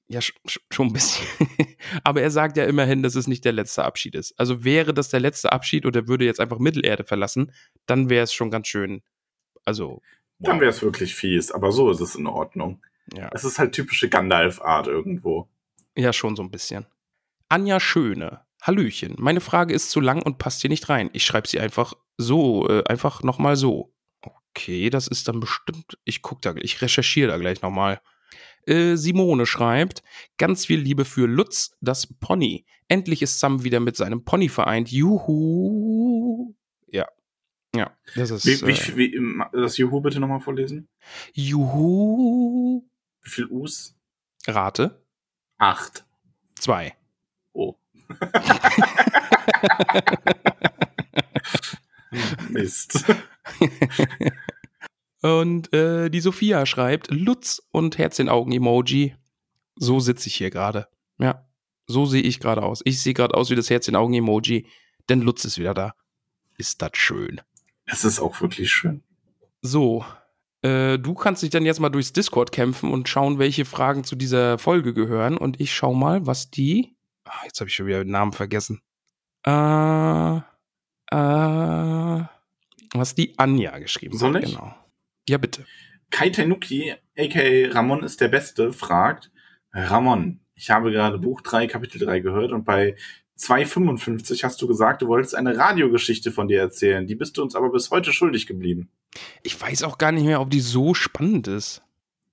Ja, sch sch schon ein bisschen. Aber er sagt ja immerhin, dass es nicht der letzte Abschied ist. Also wäre das der letzte Abschied und er würde jetzt einfach Mittelerde verlassen, dann wäre es schon ganz schön. Also. Wow. Dann wäre es wirklich fies, aber so ist es in Ordnung. Ja. Es ist halt typische Gandalf-Art irgendwo. Ja, schon so ein bisschen. Anja Schöne. Hallöchen. Meine Frage ist zu lang und passt hier nicht rein. Ich schreibe sie einfach so, äh, einfach nochmal so. Okay, das ist dann bestimmt. Ich guck da, ich recherchiere da gleich nochmal. Äh, Simone schreibt, ganz viel Liebe für Lutz, das Pony. Endlich ist Sam wieder mit seinem Pony vereint. Juhu. Ja. Ja, das ist. Wie, wie, wie, das Juhu bitte nochmal vorlesen? Juhu. Wie viel Us? Rate. Acht. Zwei. Oh. Mist. und äh, die Sophia schreibt Lutz und Herzchen-Augen-Emoji. So sitze ich hier gerade. Ja, so sehe ich gerade aus. Ich sehe gerade aus wie das Herzchen-Augen-Emoji, denn Lutz ist wieder da. Ist das schön. Es ist auch wirklich schön. So, äh, du kannst dich dann jetzt mal durchs Discord kämpfen und schauen, welche Fragen zu dieser Folge gehören. Und ich schau mal, was die. Ach, jetzt habe ich schon wieder den Namen vergessen. Äh, äh, was die Anja geschrieben Soll hat. ich? Genau. Ja, bitte. Kai Tenuki, aka Ramon ist der Beste, fragt, Ramon, ich habe gerade Buch 3, Kapitel 3 gehört und bei 2,55 hast du gesagt, du wolltest eine Radiogeschichte von dir erzählen. Die bist du uns aber bis heute schuldig geblieben. Ich weiß auch gar nicht mehr, ob die so spannend ist.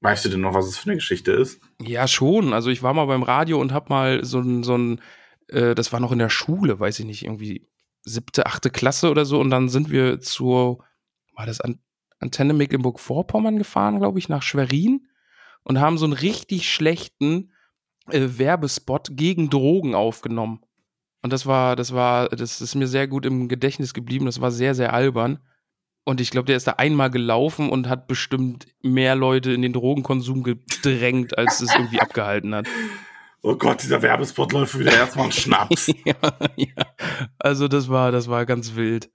Weißt du denn noch, was es für eine Geschichte ist? Ja, schon. Also ich war mal beim Radio und hab mal so ein, so ein, äh, das war noch in der Schule, weiß ich nicht, irgendwie siebte, achte Klasse oder so. Und dann sind wir zur, war das an Antenne Mecklenburg-Vorpommern gefahren, glaube ich, nach Schwerin und haben so einen richtig schlechten äh, Werbespot gegen Drogen aufgenommen. Und das war, das war, das ist mir sehr gut im Gedächtnis geblieben. Das war sehr, sehr albern. Und ich glaube, der ist da einmal gelaufen und hat bestimmt mehr Leute in den Drogenkonsum gedrängt, als es irgendwie abgehalten hat. Oh Gott, dieser Werbespot läuft wieder erstmal ein Schnaps. ja, ja. Also das war, das war ganz wild.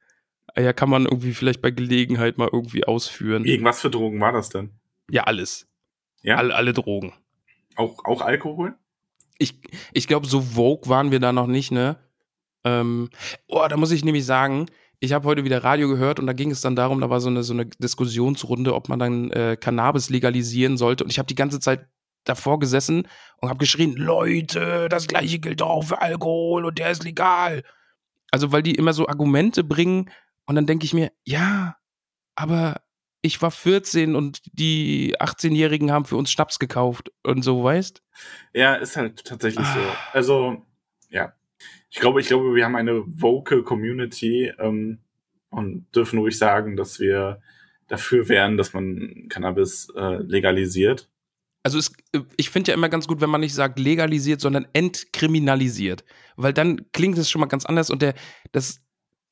Ja, kann man irgendwie vielleicht bei Gelegenheit mal irgendwie ausführen. Gegen was für Drogen war das denn? Ja, alles. Ja? Alle, alle Drogen. Auch, auch Alkohol? Ich, ich glaube, so Vogue waren wir da noch nicht, ne? Ähm, oh, da muss ich nämlich sagen, ich habe heute wieder Radio gehört und da ging es dann darum, da war so eine, so eine Diskussionsrunde, ob man dann äh, Cannabis legalisieren sollte. Und ich habe die ganze Zeit davor gesessen und habe geschrien, Leute, das gleiche gilt doch auch für Alkohol und der ist legal. Also, weil die immer so Argumente bringen und dann denke ich mir, ja, aber ich war 14 und die 18-Jährigen haben für uns Schnaps gekauft und so, weißt? Ja, ist halt tatsächlich so. Ah. Also, ja. Ich glaube, ich glaube, wir haben eine vocal Community ähm, und dürfen ruhig sagen, dass wir dafür wären, dass man Cannabis äh, legalisiert. Also es, ich finde ja immer ganz gut, wenn man nicht sagt legalisiert, sondern entkriminalisiert. Weil dann klingt es schon mal ganz anders und der, das,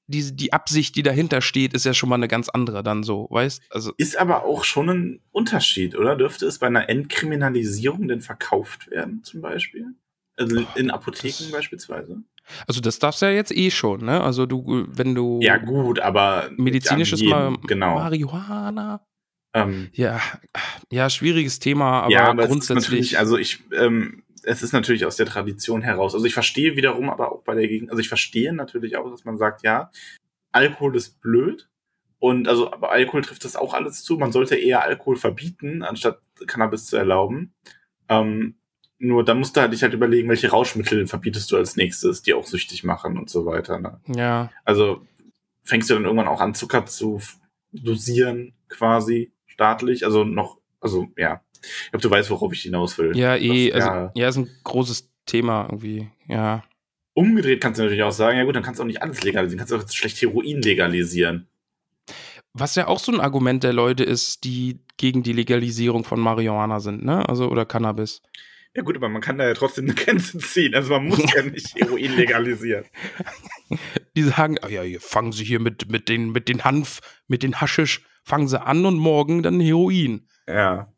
die, die Absicht, die dahinter steht, ist ja schon mal eine ganz andere dann so, weißt? Also, Ist aber auch schon ein Unterschied, oder? Dürfte es bei einer Entkriminalisierung denn verkauft werden, zum Beispiel? Also in Apotheken das- beispielsweise? also das darfst du ja jetzt eh schon, ne? Also du, wenn du Ja, gut, aber medizinisches an jedem, mal genau. Marihuana. Ähm, Ja, ja, schwieriges Thema, aber, ja, aber grundsätzlich. also ich, ähm, es ist natürlich aus der Tradition heraus. Also ich verstehe wiederum aber auch bei der Gegend, also ich verstehe natürlich auch, dass man sagt, ja, Alkohol ist blöd. Und also, aber Alkohol trifft das auch alles zu. Man sollte eher Alkohol verbieten, anstatt Cannabis zu erlauben. Ähm, nur dann musst du halt dich halt überlegen, welche Rauschmittel verbietest du als nächstes, die auch süchtig machen und so weiter. Ne? ja, Also fängst du dann irgendwann auch an, Zucker zu dosieren, quasi staatlich. Also noch, also ja. Ich glaube, du weißt, worauf ich hinaus will. ja, eh, Das- also ja. ist ein großes Thema irgendwie, ja. umgedreht kannst du natürlich auch sagen, ja gut, dann kannst du auch nicht alles legalisieren, kannst du auch schlecht Heroin legalisieren. Was ja auch so ein Argument der Leute ist, die gegen die Legalisierung von Marihuana sind, ne? Also oder Cannabis. Ja gut, aber man kann da ja trotzdem eine Grenze ziehen. Also man muss ja nicht Heroin legalisieren. Die sagen, ah ja, fangen sie hier mit, mit, den, mit den Hanf, mit den Haschisch, fangen sie an und morgen dann Heroin. Ja.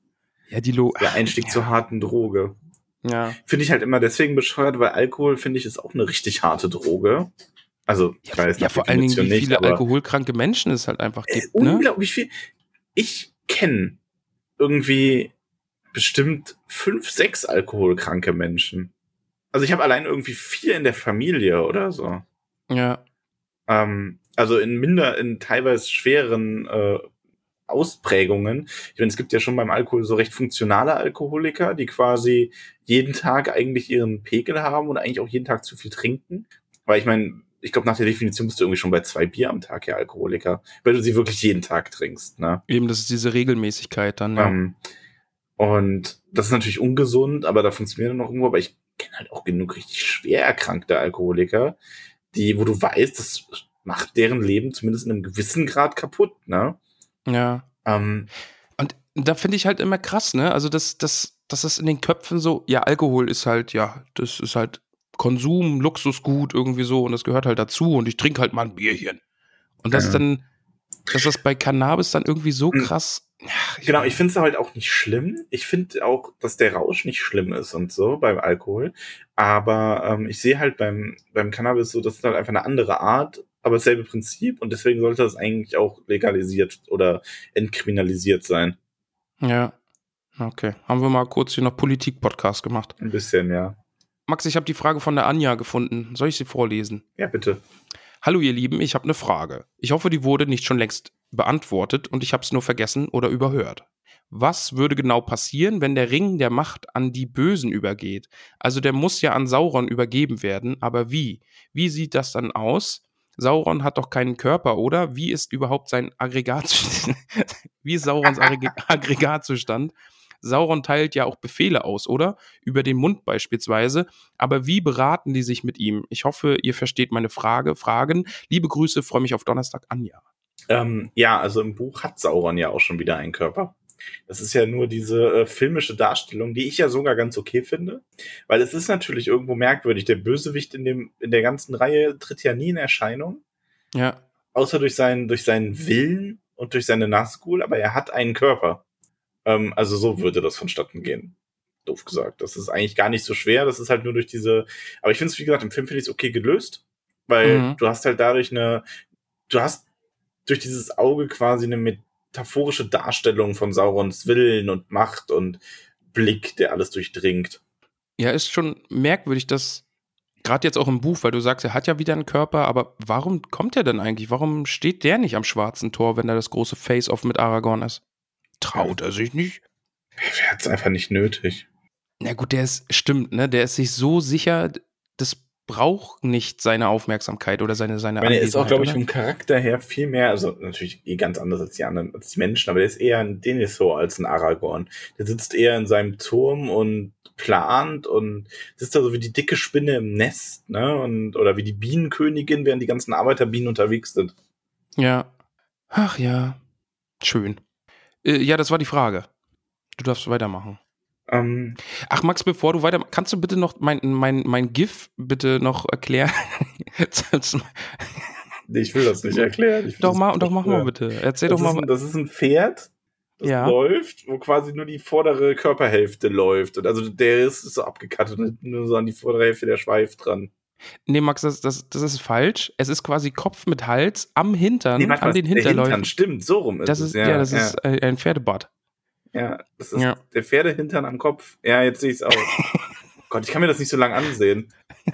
Ja, die Lo Der Einstieg ja. zur harten Droge. Ja. Finde ich halt immer deswegen bescheuert, weil Alkohol, finde ich, ist auch eine richtig harte Droge. Also, ich weiß ja, nach vor allen Dingen, wie viele alkoholkranke Menschen es halt einfach Äh, gibt, ne? unglaublich viel. Ich kenne irgendwie bestimmt fünf, sechs alkoholkranke Menschen. Also ich habe allein irgendwie vier in der Familie oder so. Ja. Ähm, also in minder, in teilweise schweren äh, Ausprägungen. Ich meine, es gibt ja schon beim Alkohol so recht funktionale Alkoholiker, die quasi jeden Tag eigentlich ihren Pegel haben und eigentlich auch jeden Tag zu viel trinken. Weil ich meine, ich glaube, nach der Definition bist du irgendwie schon bei zwei Bier am Tag, ja, Alkoholiker, weil du sie wirklich jeden Tag trinkst, ne? Eben, das ist diese Regelmäßigkeit dann, ja. Ähm, und das ist natürlich ungesund, aber da funktioniert er noch irgendwo. Aber ich kenne halt auch genug richtig schwer erkrankte Alkoholiker, die, wo du weißt, das macht deren Leben zumindest in einem gewissen Grad kaputt, ne? ja. Ähm, Und da finde ich halt immer krass, ne? Also, dass das, dass das in den Köpfen so, ja, Alkohol ist halt, ja, das ist halt Konsum, Luxusgut irgendwie so und das gehört halt dazu und ich trinke halt mal ein Bierchen. Und das Ja. dann, dass das bei Cannabis dann irgendwie so Mhm. krass. Ja, genau, ich finde es halt auch nicht schlimm. Ich finde auch, dass der Rausch nicht schlimm ist und so beim Alkohol. Aber ähm, ich sehe halt beim, beim Cannabis so, das ist halt einfach eine andere Art, aber dasselbe Prinzip und deswegen sollte das eigentlich auch legalisiert oder entkriminalisiert sein. Ja. Okay. Haben wir mal kurz hier noch Politik-Podcast gemacht. Ein bisschen, ja. Max, ich habe die Frage von der Anja gefunden. Soll ich sie vorlesen? Ja, bitte. Hallo ihr Lieben, ich habe eine Frage. Ich hoffe, die wurde nicht schon längst beantwortet und ich habe es nur vergessen oder überhört. Was würde genau passieren, wenn der Ring der Macht an die Bösen übergeht? Also der muss ja an Sauron übergeben werden, aber wie? Wie sieht das dann aus? Sauron hat doch keinen Körper, oder? Wie ist überhaupt sein Aggregatzustand? wie ist Saurons Aggreg Aggregatzustand? Sauron teilt ja auch Befehle aus, oder? Über den Mund beispielsweise. Aber wie beraten die sich mit ihm? Ich hoffe, ihr versteht meine Frage, Fragen. Liebe Grüße, freue mich auf Donnerstag, Anja. Ähm, ja, also im Buch hat Sauron ja auch schon wieder einen Körper. Das ist ja nur diese äh, filmische Darstellung, die ich ja sogar ganz okay finde, weil es ist natürlich irgendwo merkwürdig. Der Bösewicht in dem in der ganzen Reihe tritt ja nie in Erscheinung, Ja, außer durch seinen durch seinen Willen und durch seine Nazgul, aber er hat einen Körper. Ähm, also so würde das vonstatten gehen. Doof gesagt. Das ist eigentlich gar nicht so schwer. Das ist halt nur durch diese. Aber ich finde es wie gesagt im Film finde ich es okay gelöst, weil Mhm. du hast halt dadurch eine. Du hast durch dieses Auge quasi eine metaphorische Darstellung von Saurons Willen und Macht und Blick, der alles durchdringt. ja, ist schon merkwürdig, dass gerade jetzt auch im Buch, weil du sagst, er hat ja wieder einen Körper, aber warum kommt er denn eigentlich? Warum steht der nicht am schwarzen Tor, wenn da das große Face-Off mit Aragorn ist? Traut er sich nicht? Er hat es einfach nicht nötig. Na gut, der ist, stimmt, ne? Der ist sich so sicher, das braucht nicht seine Aufmerksamkeit oder seine, seine Ich meine, er ist auch, glaube ich, vom Charakter her viel mehr, also natürlich eh ganz anders als die anderen, als die Menschen, aber der ist eher ein Denethor als ein Aragorn. Der sitzt eher in seinem Turm und plant und sitzt da so wie die dicke Spinne im Nest, ne? Und, oder wie die Bienenkönigin, während die ganzen Arbeiterbienen unterwegs sind. Ja. Ach ja. Schön. Äh, ja, das war die Frage. Du darfst weitermachen. Ähm, Ach, Max, bevor du weiter, kannst du bitte noch mein, mein, mein GIF bitte noch erklären? nee, ich will das nicht erklären. Doch, mal, doch mach mal bitte. Erzähl Das doch ist, mal. ein, das ist ein Pferd, das Ja. läuft, wo quasi nur die vordere Körperhälfte läuft. Und also der ist so abgekattet und nur so an die vordere Hälfte der Schweif dran. Nee, Max, das, das, das ist falsch. Es ist quasi Kopf mit Hals am Hintern, Nee, warte an den der Hintern, Hinterläufen. stimmt, so rum ist Das es. ist, ja, das ist äh, ein Pferdebad. Ja, das ist Ja. der Pferdehintern am Kopf. Ja, jetzt sehe ich es auch. Gott, ich kann mir das nicht so lange ansehen.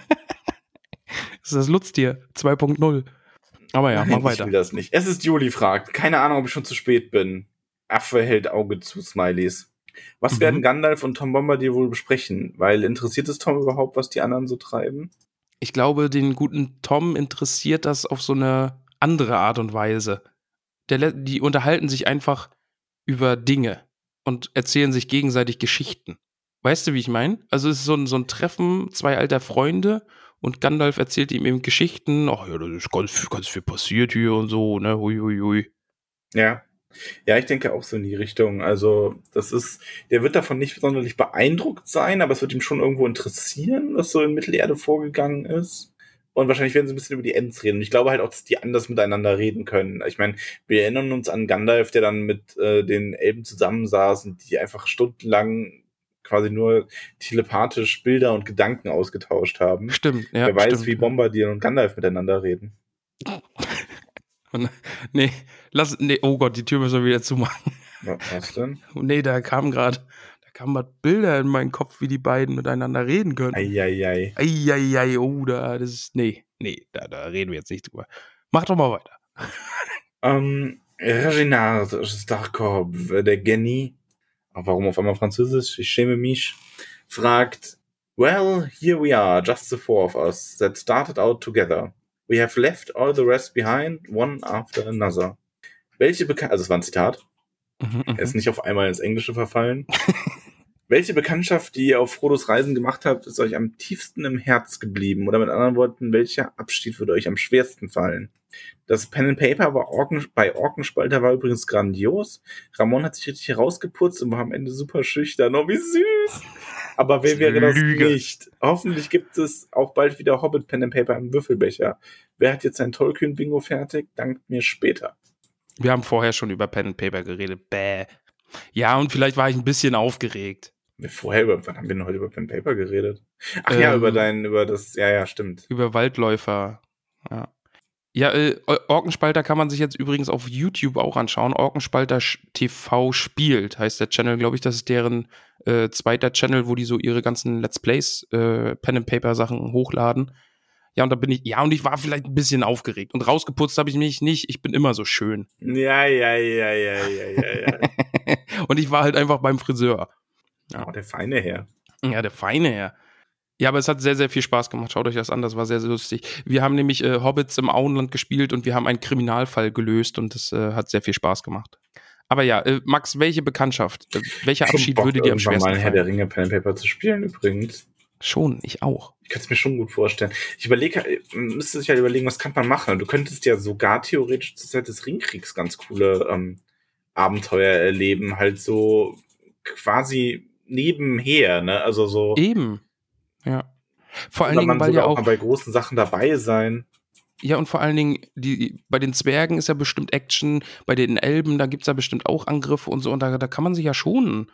Das ist das Lutztier 2.0. Aber ja, Nein, mach Ich weiter. will das nicht. Es ist Juli fragt. Keine Ahnung, ob ich schon zu spät bin. Affe hält Auge zu, Smileys. Was Mhm. werden Gandalf und Tom Bombadil wohl besprechen? Weil interessiert es Tom überhaupt, was die anderen so treiben? Ich glaube, den guten Tom interessiert das auf so eine andere Art und Weise. Der, die unterhalten sich einfach über Dinge und erzählen sich gegenseitig Geschichten. Weißt du, wie ich meine? Also es ist so ein, so ein Treffen zwei alter Freunde und Gandalf erzählt ihm eben Geschichten. Ach ja, das ist ganz, ganz viel passiert hier und so, ne? Hui, hui, hui. Ja. Ja, ich denke auch so in die Richtung. Also, das ist, der wird davon nicht sonderlich beeindruckt sein, aber es wird ihm schon irgendwo interessieren, was so in Mittelerde vorgegangen ist. Und wahrscheinlich werden sie ein bisschen über die Ents reden. Und ich glaube halt auch, dass die anders miteinander reden können. Ich meine, wir erinnern uns an Gandalf, der dann mit äh, den Elben zusammensaß und die einfach stundenlang quasi nur telepathisch Bilder und Gedanken ausgetauscht haben. Stimmt, ja. Wer weiß, stimmt, wie. Bombardier und Gandalf miteinander reden. Und, nee, lass, nee, oh Gott, die Tür müssen wir wieder zumachen. Wa- Was denn? Nee, da kam gerade, da kamen grad Bilder in meinen Kopf, wie die beiden miteinander reden können. Eieiei. Eieiei, oh, da, das ist, nee, nee, da, da reden wir jetzt nicht drüber. Mach doch mal weiter. Ähm, Reginald Starkov, der Genie, warum auf einmal Französisch? Ich schäme mich, fragt, Well, here we are, just the four of us that started out together. We have left all the rest behind, one after another. Welche Bekanntschaft, also es war ein Zitat, Mhm, er ist mhm. nicht auf einmal ins Englische verfallen. Welche Bekanntschaft, die ihr auf Frodos Reisen gemacht habt, ist euch am tiefsten im Herz geblieben? Oder mit anderen Worten, welcher Abschied würde euch am schwersten fallen? Das Pen and Paper war Orken, bei Orkenspalter war übrigens grandios. Ramon hat sich richtig herausgeputzt und war am Ende super schüchtern. Oh, wie süß! Aber wer wäre das Lüge. nicht? Hoffentlich gibt es auch bald wieder Hobbit Pen and Paper im Würfelbecher. Wer hat jetzt sein Tollkühn-Bingo fertig? Dankt mir später. Wir haben vorher schon über Pen and Paper geredet. Bäh. Ja, und vielleicht war ich ein bisschen aufgeregt. Wir vorher über, wann haben wir denn heute über Pen and Paper geredet? Ach ja, Ähm, über dein, über das, ja, ja, stimmt. Über Waldläufer. Ja. Ja, äh, Orkenspalter kann man sich jetzt übrigens auf YouTube auch anschauen. Orkenspalter TV spielt, heißt der Channel, glaube ich. Das ist deren äh, zweiter Channel, wo die so ihre ganzen Let's Plays, äh, Pen and Paper Sachen hochladen. Ja, und da bin ich, ja, und ich war vielleicht ein bisschen aufgeregt. Und rausgeputzt habe ich mich nicht. Ich bin immer so schön. Ja, ja, ja, ja, ja, ja, ja. und ich war halt einfach beim Friseur. oh, der feine Herr. Ja, der feine Herr. Ja, aber es hat sehr, sehr viel Spaß gemacht. Schaut euch das an, das war sehr, sehr lustig. Wir haben nämlich äh, Hobbits im Auenland gespielt und wir haben einen Kriminalfall gelöst und das äh, hat sehr viel Spaß gemacht. Aber ja, äh, Max, welche Bekanntschaft, äh, welcher Abschied Bock, würde dir am schwersten mal Herr der? Ringe Pen and Paper zu spielen übrigens. Schon, ich auch. Ich kann es mir schon gut vorstellen. Ich überlege, müsste sich halt überlegen, was kann man machen? Du könntest ja sogar theoretisch zur Zeit des Ringkriegs ganz coole ähm, Abenteuer erleben, halt so quasi nebenher, ne? Also so. Eben. Ja. Vor allen Dingen, man weil ja auch auch, mal bei großen Sachen dabei sein. ja, und vor allen Dingen, die, bei den Zwergen ist ja bestimmt Action, bei den Elben, da gibt's ja bestimmt auch Angriffe und so, und da, da kann man sich ja schonen.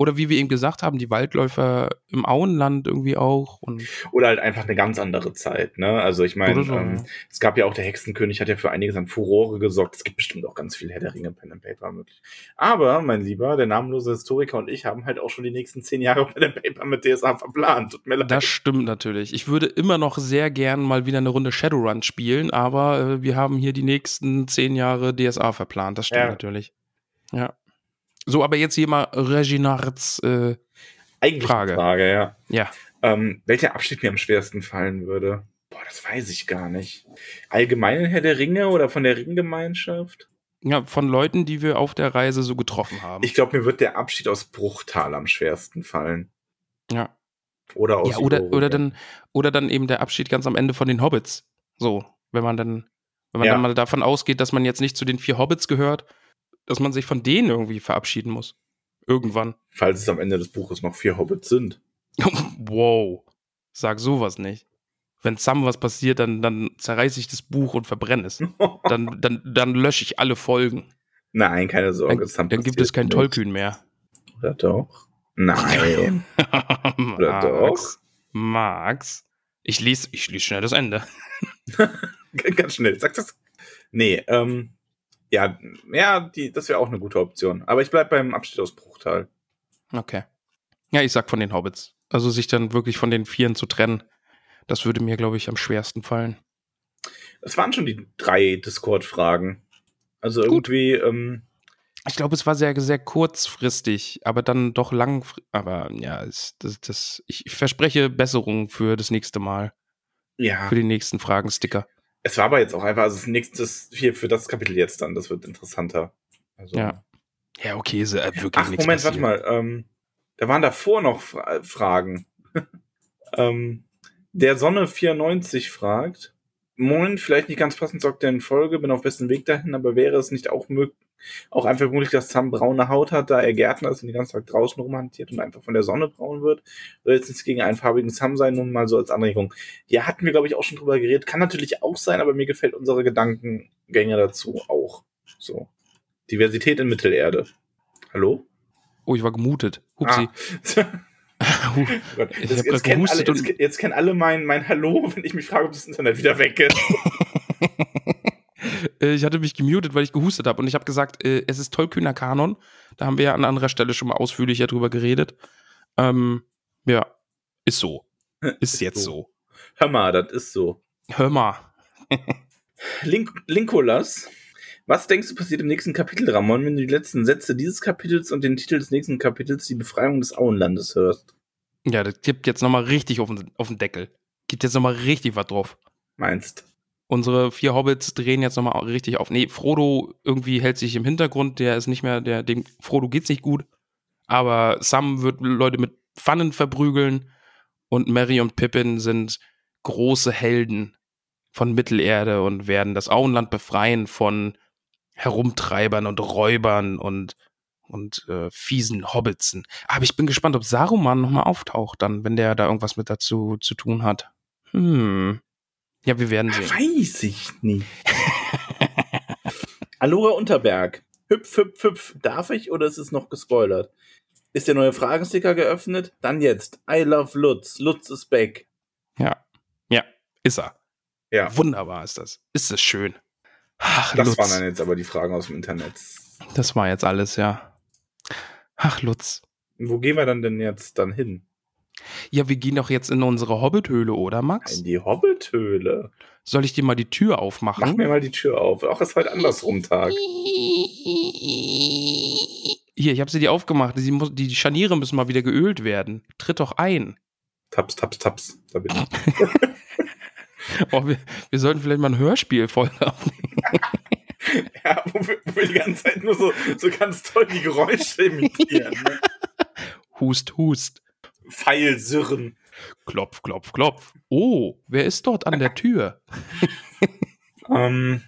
Oder wie wir eben gesagt haben, die Waldläufer im Auenland irgendwie auch. Und Oder halt einfach eine ganz andere Zeit, ne? Also ich meine, so, ähm, ja. es gab ja auch der Hexenkönig, hat ja für einiges an Furore gesorgt. Es gibt bestimmt auch ganz viel Herr der Ringe Pen and Paper möglich. Aber, mein Lieber, der namenlose Historiker und ich haben halt auch schon die nächsten zehn Jahre Pen and Paper mit DSA verplant. Tut mir leid. Das stimmt natürlich. Ich würde immer noch sehr gern mal wieder eine Runde Shadowrun spielen, aber äh, wir haben hier die nächsten zehn Jahre DSA verplant. Das stimmt Ja. natürlich. Ja. So, aber jetzt hier mal Reginards. Äh, Frage. Frage, ja. ja. Ähm, welcher Abschnitt mir am schwersten fallen würde? Boah, das weiß ich gar nicht. Allgemein Herr der Ringe oder von der Ringgemeinschaft? ja, von Leuten, die wir auf der Reise so getroffen haben. Ich glaube, mir wird der Abschied aus Bruchtal am schwersten fallen. ja. Oder aus ja oder, oder, dann, oder dann eben der Abschied ganz am Ende von den Hobbits. So, wenn man dann, wenn man Ja. dann mal davon ausgeht, dass man jetzt nicht zu den vier Hobbits gehört, dass man sich von denen irgendwie verabschieden muss. Irgendwann. Falls es am Ende des Buches noch vier Hobbits sind. wow. Sag sowas nicht. Wenn Sam was passiert, dann, dann zerreiße ich das Buch und verbrenne es. Dann, dann, dann lösche ich alle Folgen. Nein, keine Sorge. Dann, dann gibt es kein nicht. Tollkühn mehr. Oder doch? Nein. Oder doch? Max. Ich lese, ich lese schnell das Ende. Ganz schnell. Sag das. Nee, ähm, ja, ja, die, das wäre auch eine gute Option. Aber ich bleib beim Abschied aus Bruchtal. Okay. Ja, ich sag von den Hobbits. Also sich dann wirklich von den Vieren zu trennen, das würde mir, glaube ich, am schwersten fallen. Das waren schon die drei Discord-Fragen. Also Gut. irgendwie, ähm, Ich glaube, es war sehr, sehr kurzfristig, aber dann doch lang. Aber ja, es, das, das, ich verspreche Besserung für das nächste Mal, ja. für die nächsten Fragen-Sticker. Es war aber jetzt auch einfach, also das nächste hier für das Kapitel jetzt dann, das wird interessanter. Also, Ja. Ja, okay, ist äh, wirklich Ach, Moment, passiert. warte mal. Ähm, da waren davor noch Fra Fragen. ähm, Der Sonne 94 fragt, Moin, vielleicht nicht ganz passend zur aktuellen Folge, bin auf besten Weg dahin, aber wäre es nicht auch möglich, auch einfach möglich, dass Sam braune Haut hat, da er Gärtner ist und den ganzen Tag draußen rumhantiert und einfach von der Sonne braun wird? Soll jetzt nichts gegen einen farbigen Sam sein, nun mal so als Anregung. Ja, hatten wir, glaube ich, auch schon drüber geredet. Kann natürlich auch sein, aber mir gefällt unsere Gedankengänge dazu auch. So. Diversität in Mittelerde. Hallo? Oh, ich war gemutet. Hupsi. Ah. Huh. Gott, Ich jetzt, jetzt, kennen alle, jetzt, jetzt kennen alle mein, mein Hallo, wenn ich mich frage, ob das Internet wieder weg ist. Äh, ich hatte mich gemutet, weil ich gehustet habe und ich habe gesagt, äh, es ist tollkühner Kanon. Da haben wir ja an anderer Stelle schon mal ausführlicher drüber geredet. Ähm, ja, ist so. Ist jetzt so. Hör mal, das ist so. Hör mal. Link Linkolas, was denkst du passiert im nächsten Kapitel, Ramon, wenn du die letzten Sätze dieses Kapitels und den Titel des nächsten Kapitels, die Befreiung des Auenlandes, hörst? Ja, das gibt jetzt nochmal richtig auf den, auf den Deckel. Gibt jetzt nochmal richtig was drauf. Meinst? Unsere vier Hobbits drehen jetzt nochmal richtig auf. Nee, Frodo irgendwie hält sich im Hintergrund, der ist nicht mehr, der, dem Frodo geht's nicht gut. Aber Sam wird Leute mit Pfannen verprügeln und Merry und Pippin sind große Helden von Mittelerde und werden das Auenland befreien von Herumtreibern und Räubern und, und äh, fiesen Hobbitsen. Aber ich bin gespannt, ob Saruman nochmal auftaucht dann, wenn der da irgendwas mit dazu zu tun hat. Hm. Ja, wir werden sehen. Weiß ich nicht. Alora Unterberg. Hüpf, hüpf, hüpf. Darf ich oder ist es noch gespoilert? Ist der neue Fragensticker geöffnet? Dann jetzt. I love Lutz. Lutz is back. Ja. Ja, ist er. Ja, Wunderbar ist das. Ist es schön. Ach, das Lutz. waren dann jetzt aber die Fragen aus dem Internet. Das war jetzt alles, ja. Ach, Lutz. Wo gehen wir dann denn jetzt dann hin? Ja, wir gehen doch jetzt in unsere Hobbithöhle, oder, Max? In die Hobbithöhle. Soll ich dir mal die Tür Mach aufmachen? mir mal die Tür auf. Auch ist heute andersrum Tag. Hier, ich habe sie dir aufgemacht. Sie muss, die Scharniere müssen mal wieder geölt werden. Tritt doch ein. Taps, taps, taps. Da bin ich. Oh, wir, wir sollten vielleicht mal ein Hörspiel voll aufnehmen. Ja, wo wir, wo wir die ganze Zeit nur so, so ganz toll die Geräusche imitieren. Ne? Hust, hust. Pfeilsirren. Klopf, klopf, klopf. Oh, wer ist dort an der Tür? Ähm,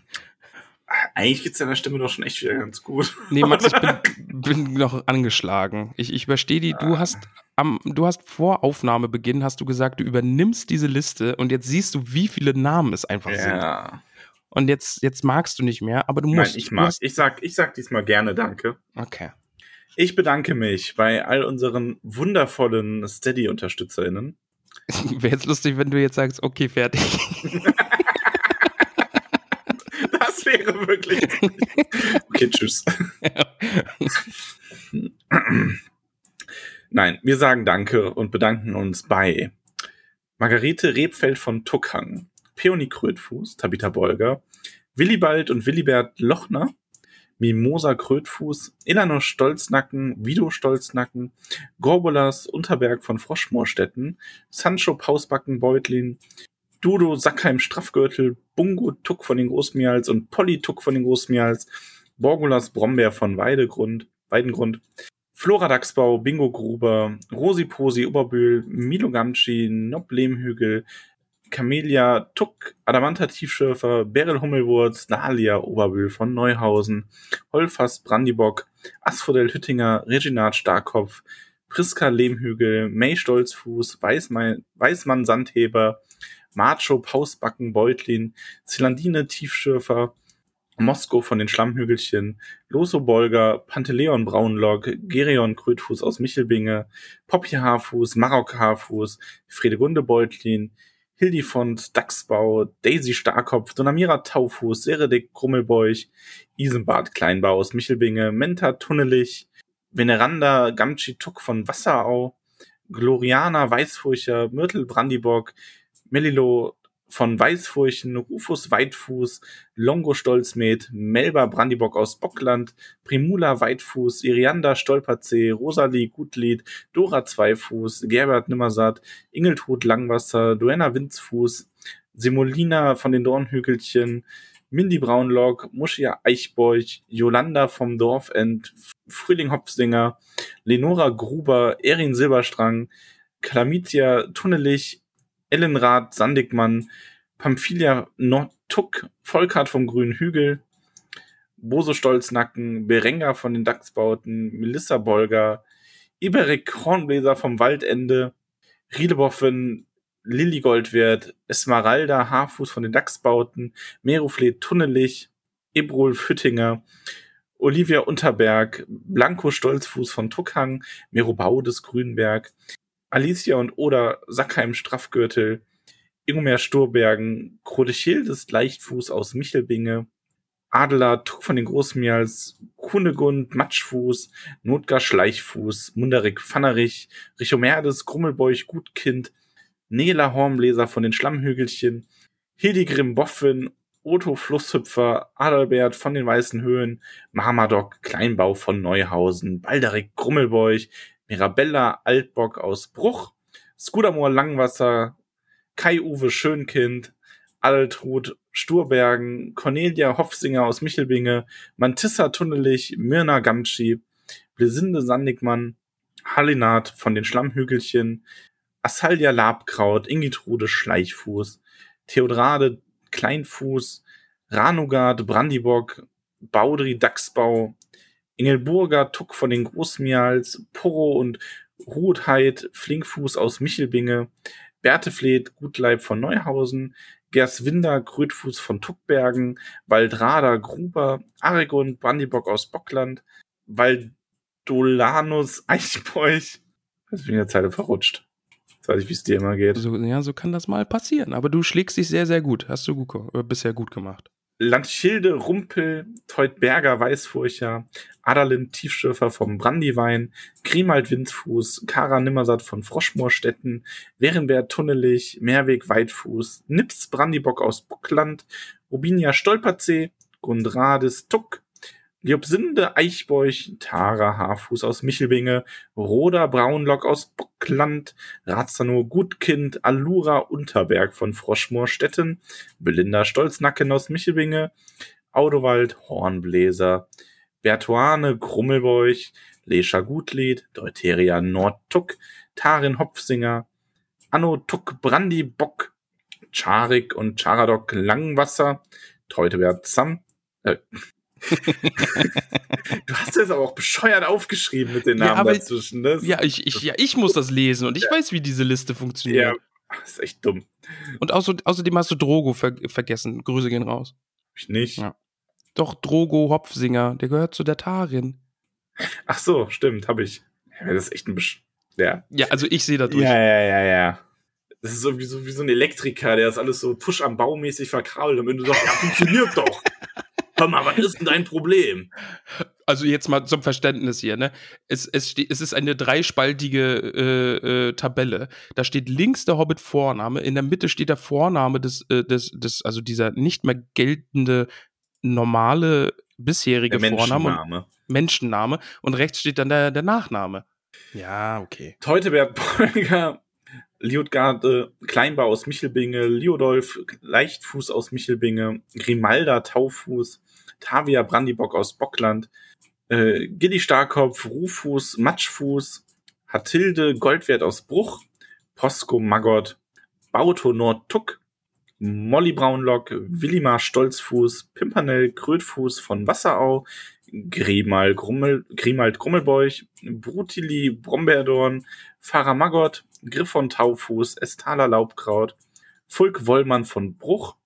eigentlich geht's deiner Stimme doch schon echt wieder ganz gut. Nee, Max, ich bin, bin noch angeschlagen. Ich, ich verstehe die. Du hast am, du hast vor Aufnahmebeginn hast du gesagt, du übernimmst diese Liste und jetzt siehst du, wie viele Namen es einfach sind. Ja. Und jetzt, jetzt magst du nicht mehr, aber du Nein, musst. ich Du mag. Ich sag, ich sag diesmal gerne Danke. Okay. Ich bedanke mich bei all unseren wundervollen Steady-UnterstützerInnen. Wäre jetzt lustig, wenn du jetzt sagst, okay, fertig. Das wäre wirklich. Okay, tschüss. Nein, wir sagen Danke und bedanken uns bei Margarete Rebfeld von Tuckhang, Peony Krötfuß, Tabitha Bolger, Willibald und Willibert Lochner, Mimosa Krötfuß, Elanor Stolznacken, Vido Stolznacken, Gorbulas Unterberg von Froschmoorstetten, Sancho Pausbacken Beutlin, Dudo Sackheim Straffgürtel, Bungo Tuck von den Großmials und Polly Tuck von den Großmials, Borgulas Brombeer von Weidegrund, Weidengrund, Flora Dachsbau, Bingo Gruber, Rosi Posi Oberbühl, Milo Gamschi, Nob Lehmhügel, Camelia Tuck, Adamanta Tiefschürfer, Beryl Hummelwurz, Nalia Oberbühl von Neuhausen, Holfast Brandibock, Asphodel Hüttinger, Reginat Starkopf, Priska Lehmhügel, May Stolzfuß, Weißmann, Weißmann Sandheber, Macho Pausbacken Beutlin, Zilandine Tiefschürfer, Mosko von den Schlammhügelchen, Loso Bolger, Panteleon Braunlock, Gerion Krötfuß aus Michelbinge, Poppy Haarfuß, Marok Haarfuß, Fredegunde Beutlin, Hildifond Dachsbau, Daisy Starkopf, Donamira Taufuß, Seredik Krummelbeuch, Isenbart Kleinbau aus Michelbinge, Menta Tunnelich, Veneranda Gamchi Tuck von Wasserau, Gloriana Weißfurcher, Myrtle Brandibock, Melilo von Weißfurchen, Rufus Weitfuß, Longo Stolzmet, Melba Brandibock aus Bockland, Primula Weitfuß, Irianda Stolperzee, Rosalie Gutlied, Dora Zweifuß, Gerbert Nimmersatt, Ingeltrud Langwasser, Duenna Winzfuß, Semolina von den Dornhügelchen, Mindy Braunlock, Muschia Eichbeuch, Jolanda vom Dorfend, Frühling Hopfsinger, Lenora Gruber, Erin Silberstrang, Chlamydia Tunnelich, Ellenrath, Sandigmann, Pamphilia Nordtuck, Volkart vom Grünen Hügel, Boso Stolznacken, Berenga von den Dachsbauten, Melissa Bolger, Iberik Hornbläser vom Waldende, Riedeboffen, Lilligoldwert, Esmeralda Haarfuß von den Dachsbauten, Meruflet Tunnelich, Ebrol Füttinger, Olivia Unterberg, Blanco Stolzfuß von Tuckhang, Merobau des Grünberg, Alicia und Oda Sackheim Straffgürtel, Ingomer Sturbergen, Krodechildes Leichtfuß aus Michelbinge, Adler Tuck von den Großmials, Kunegund Matschfuß, Notgar Schleichfuß, Munderik Pfannerich, Richomerdes Grummelbeuch Gutkind, Nela Hornbläser von den Schlammhügelchen, Hildegrim Boffin, Otto Flusshüpfer, Adalbert von den Weißen Höhen, Marmadoc Kleinbau von Neuhausen, Balderik Grummelbeuch, Mirabella Altbock aus Bruch, Skudamor Langwasser, Kai-Uwe Schönkind, Altrud Sturbergen, Cornelia Hofsinger aus Michelbinge, Mantissa Tunnelich, Mirna Gamschi, Blesinde Sandigmann, Hallinat von den Schlammhügelchen, Assalia Labkraut, Ingitrude Schleichfuß, Theodrade Kleinfuß, Ranugard Brandibock, Baudri Dachsbau, Engelburger Tuck von den Großmials, Porro und Ruhetheit Flinkfuß aus Michelbinge, Bertefled Gutleib von Neuhausen, Gerswinder Grötfuß von Tuckbergen, Waldrada Gruber, Aregon Brandibock aus Bockland, Valdolanus Eichbeuch. Jetzt bin in der Zeile verrutscht. Jetzt weiß ich, wie es dir immer geht. So, ja, so kann das mal passieren. Aber du schlägst dich sehr, sehr gut. Hast du gut, äh, bisher gut gemacht. Landschilde, Rumpel, Teutberger Weißfurcher, Adalin Tiefschürfer vom Brandywein, Grimald Windfuß, Kara Nimmersatt von Froschmoorstetten, Werenbert Tunnelich, Mehrweg Weitfuß, Nips Brandybock aus Buckland, Rubinia Stolperzee, Gundrades Tuck, Liobsinde Eichbeuch, Tara Haarfuß aus Michelbinge, Roda Braunlock aus Buckland, Razano Gutkind, Allura Unterberg von Froschmoorstetten, Belinda Stolznacken aus Michelbinge, Audowald Hornbläser, Bertuane Grummelbeuch, Lescha Gutlied, Deuteria Nordtuck, Tarin Hopfsinger, Anno Tuck Brandi Bock, Charik und Charadok Langwasser, Teutebert Sam, äh, du hast das aber auch bescheuert aufgeschrieben mit den Namen Ja, aber- dazwischen. Ne? Ja ich, ich, ja, ich muss das lesen und ich weiß, wie diese Liste funktioniert. ja, das ist echt dumm. Und außer, außerdem hast du Drogo ver vergessen. Grüße gehen raus. Ich nicht. Ja. Doch, Drogo Hopfsinger, der gehört zu der Tarin. Ach so, stimmt, habe ich. Ja, das ist echt ein Besch ja. Ja, also ich sehe da durch. ja, ja, ja, ja. Das ist so wie, so wie so ein Elektriker, der ist alles so push am Bau mäßig verkabelt. Und wenn du sagst, ja, funktioniert doch. Hör mal, was ist denn dein Problem? Also jetzt mal zum Verständnis hier, ne? Es, es, es ist eine dreispaltige äh, äh, Tabelle. Da steht links der Hobbit-Vorname, in der Mitte steht der Vorname des, äh, des, des, also dieser nicht mehr geltende normale bisherige Der Vorname und Menschenname. Menschenname und rechts steht dann der, der Nachname. Ja, okay. Teutebert Polger, Liotgarde Kleinbau aus Michelbinge, Liodolf Leichtfuß aus Michelbinge, Grimalda Taufuß, Tavia Brandibock aus Bockland, äh, Gilly Starkopf, Rufus Matschfuß, Hatilde Goldwert aus Bruch, Posko Maggot, Bauto Nordtuck, Molly Braunlock, Willimar Stolzfuß, Pimpernell Krötfuß von Wasserau, Grimal Grummel, Grimald Grummelbeuch, Brutili Brombeerdorn, Pfarrer Maggot, Griffon Taufuß, Estaler Laubkraut, Fulk Wollmann von Bruch,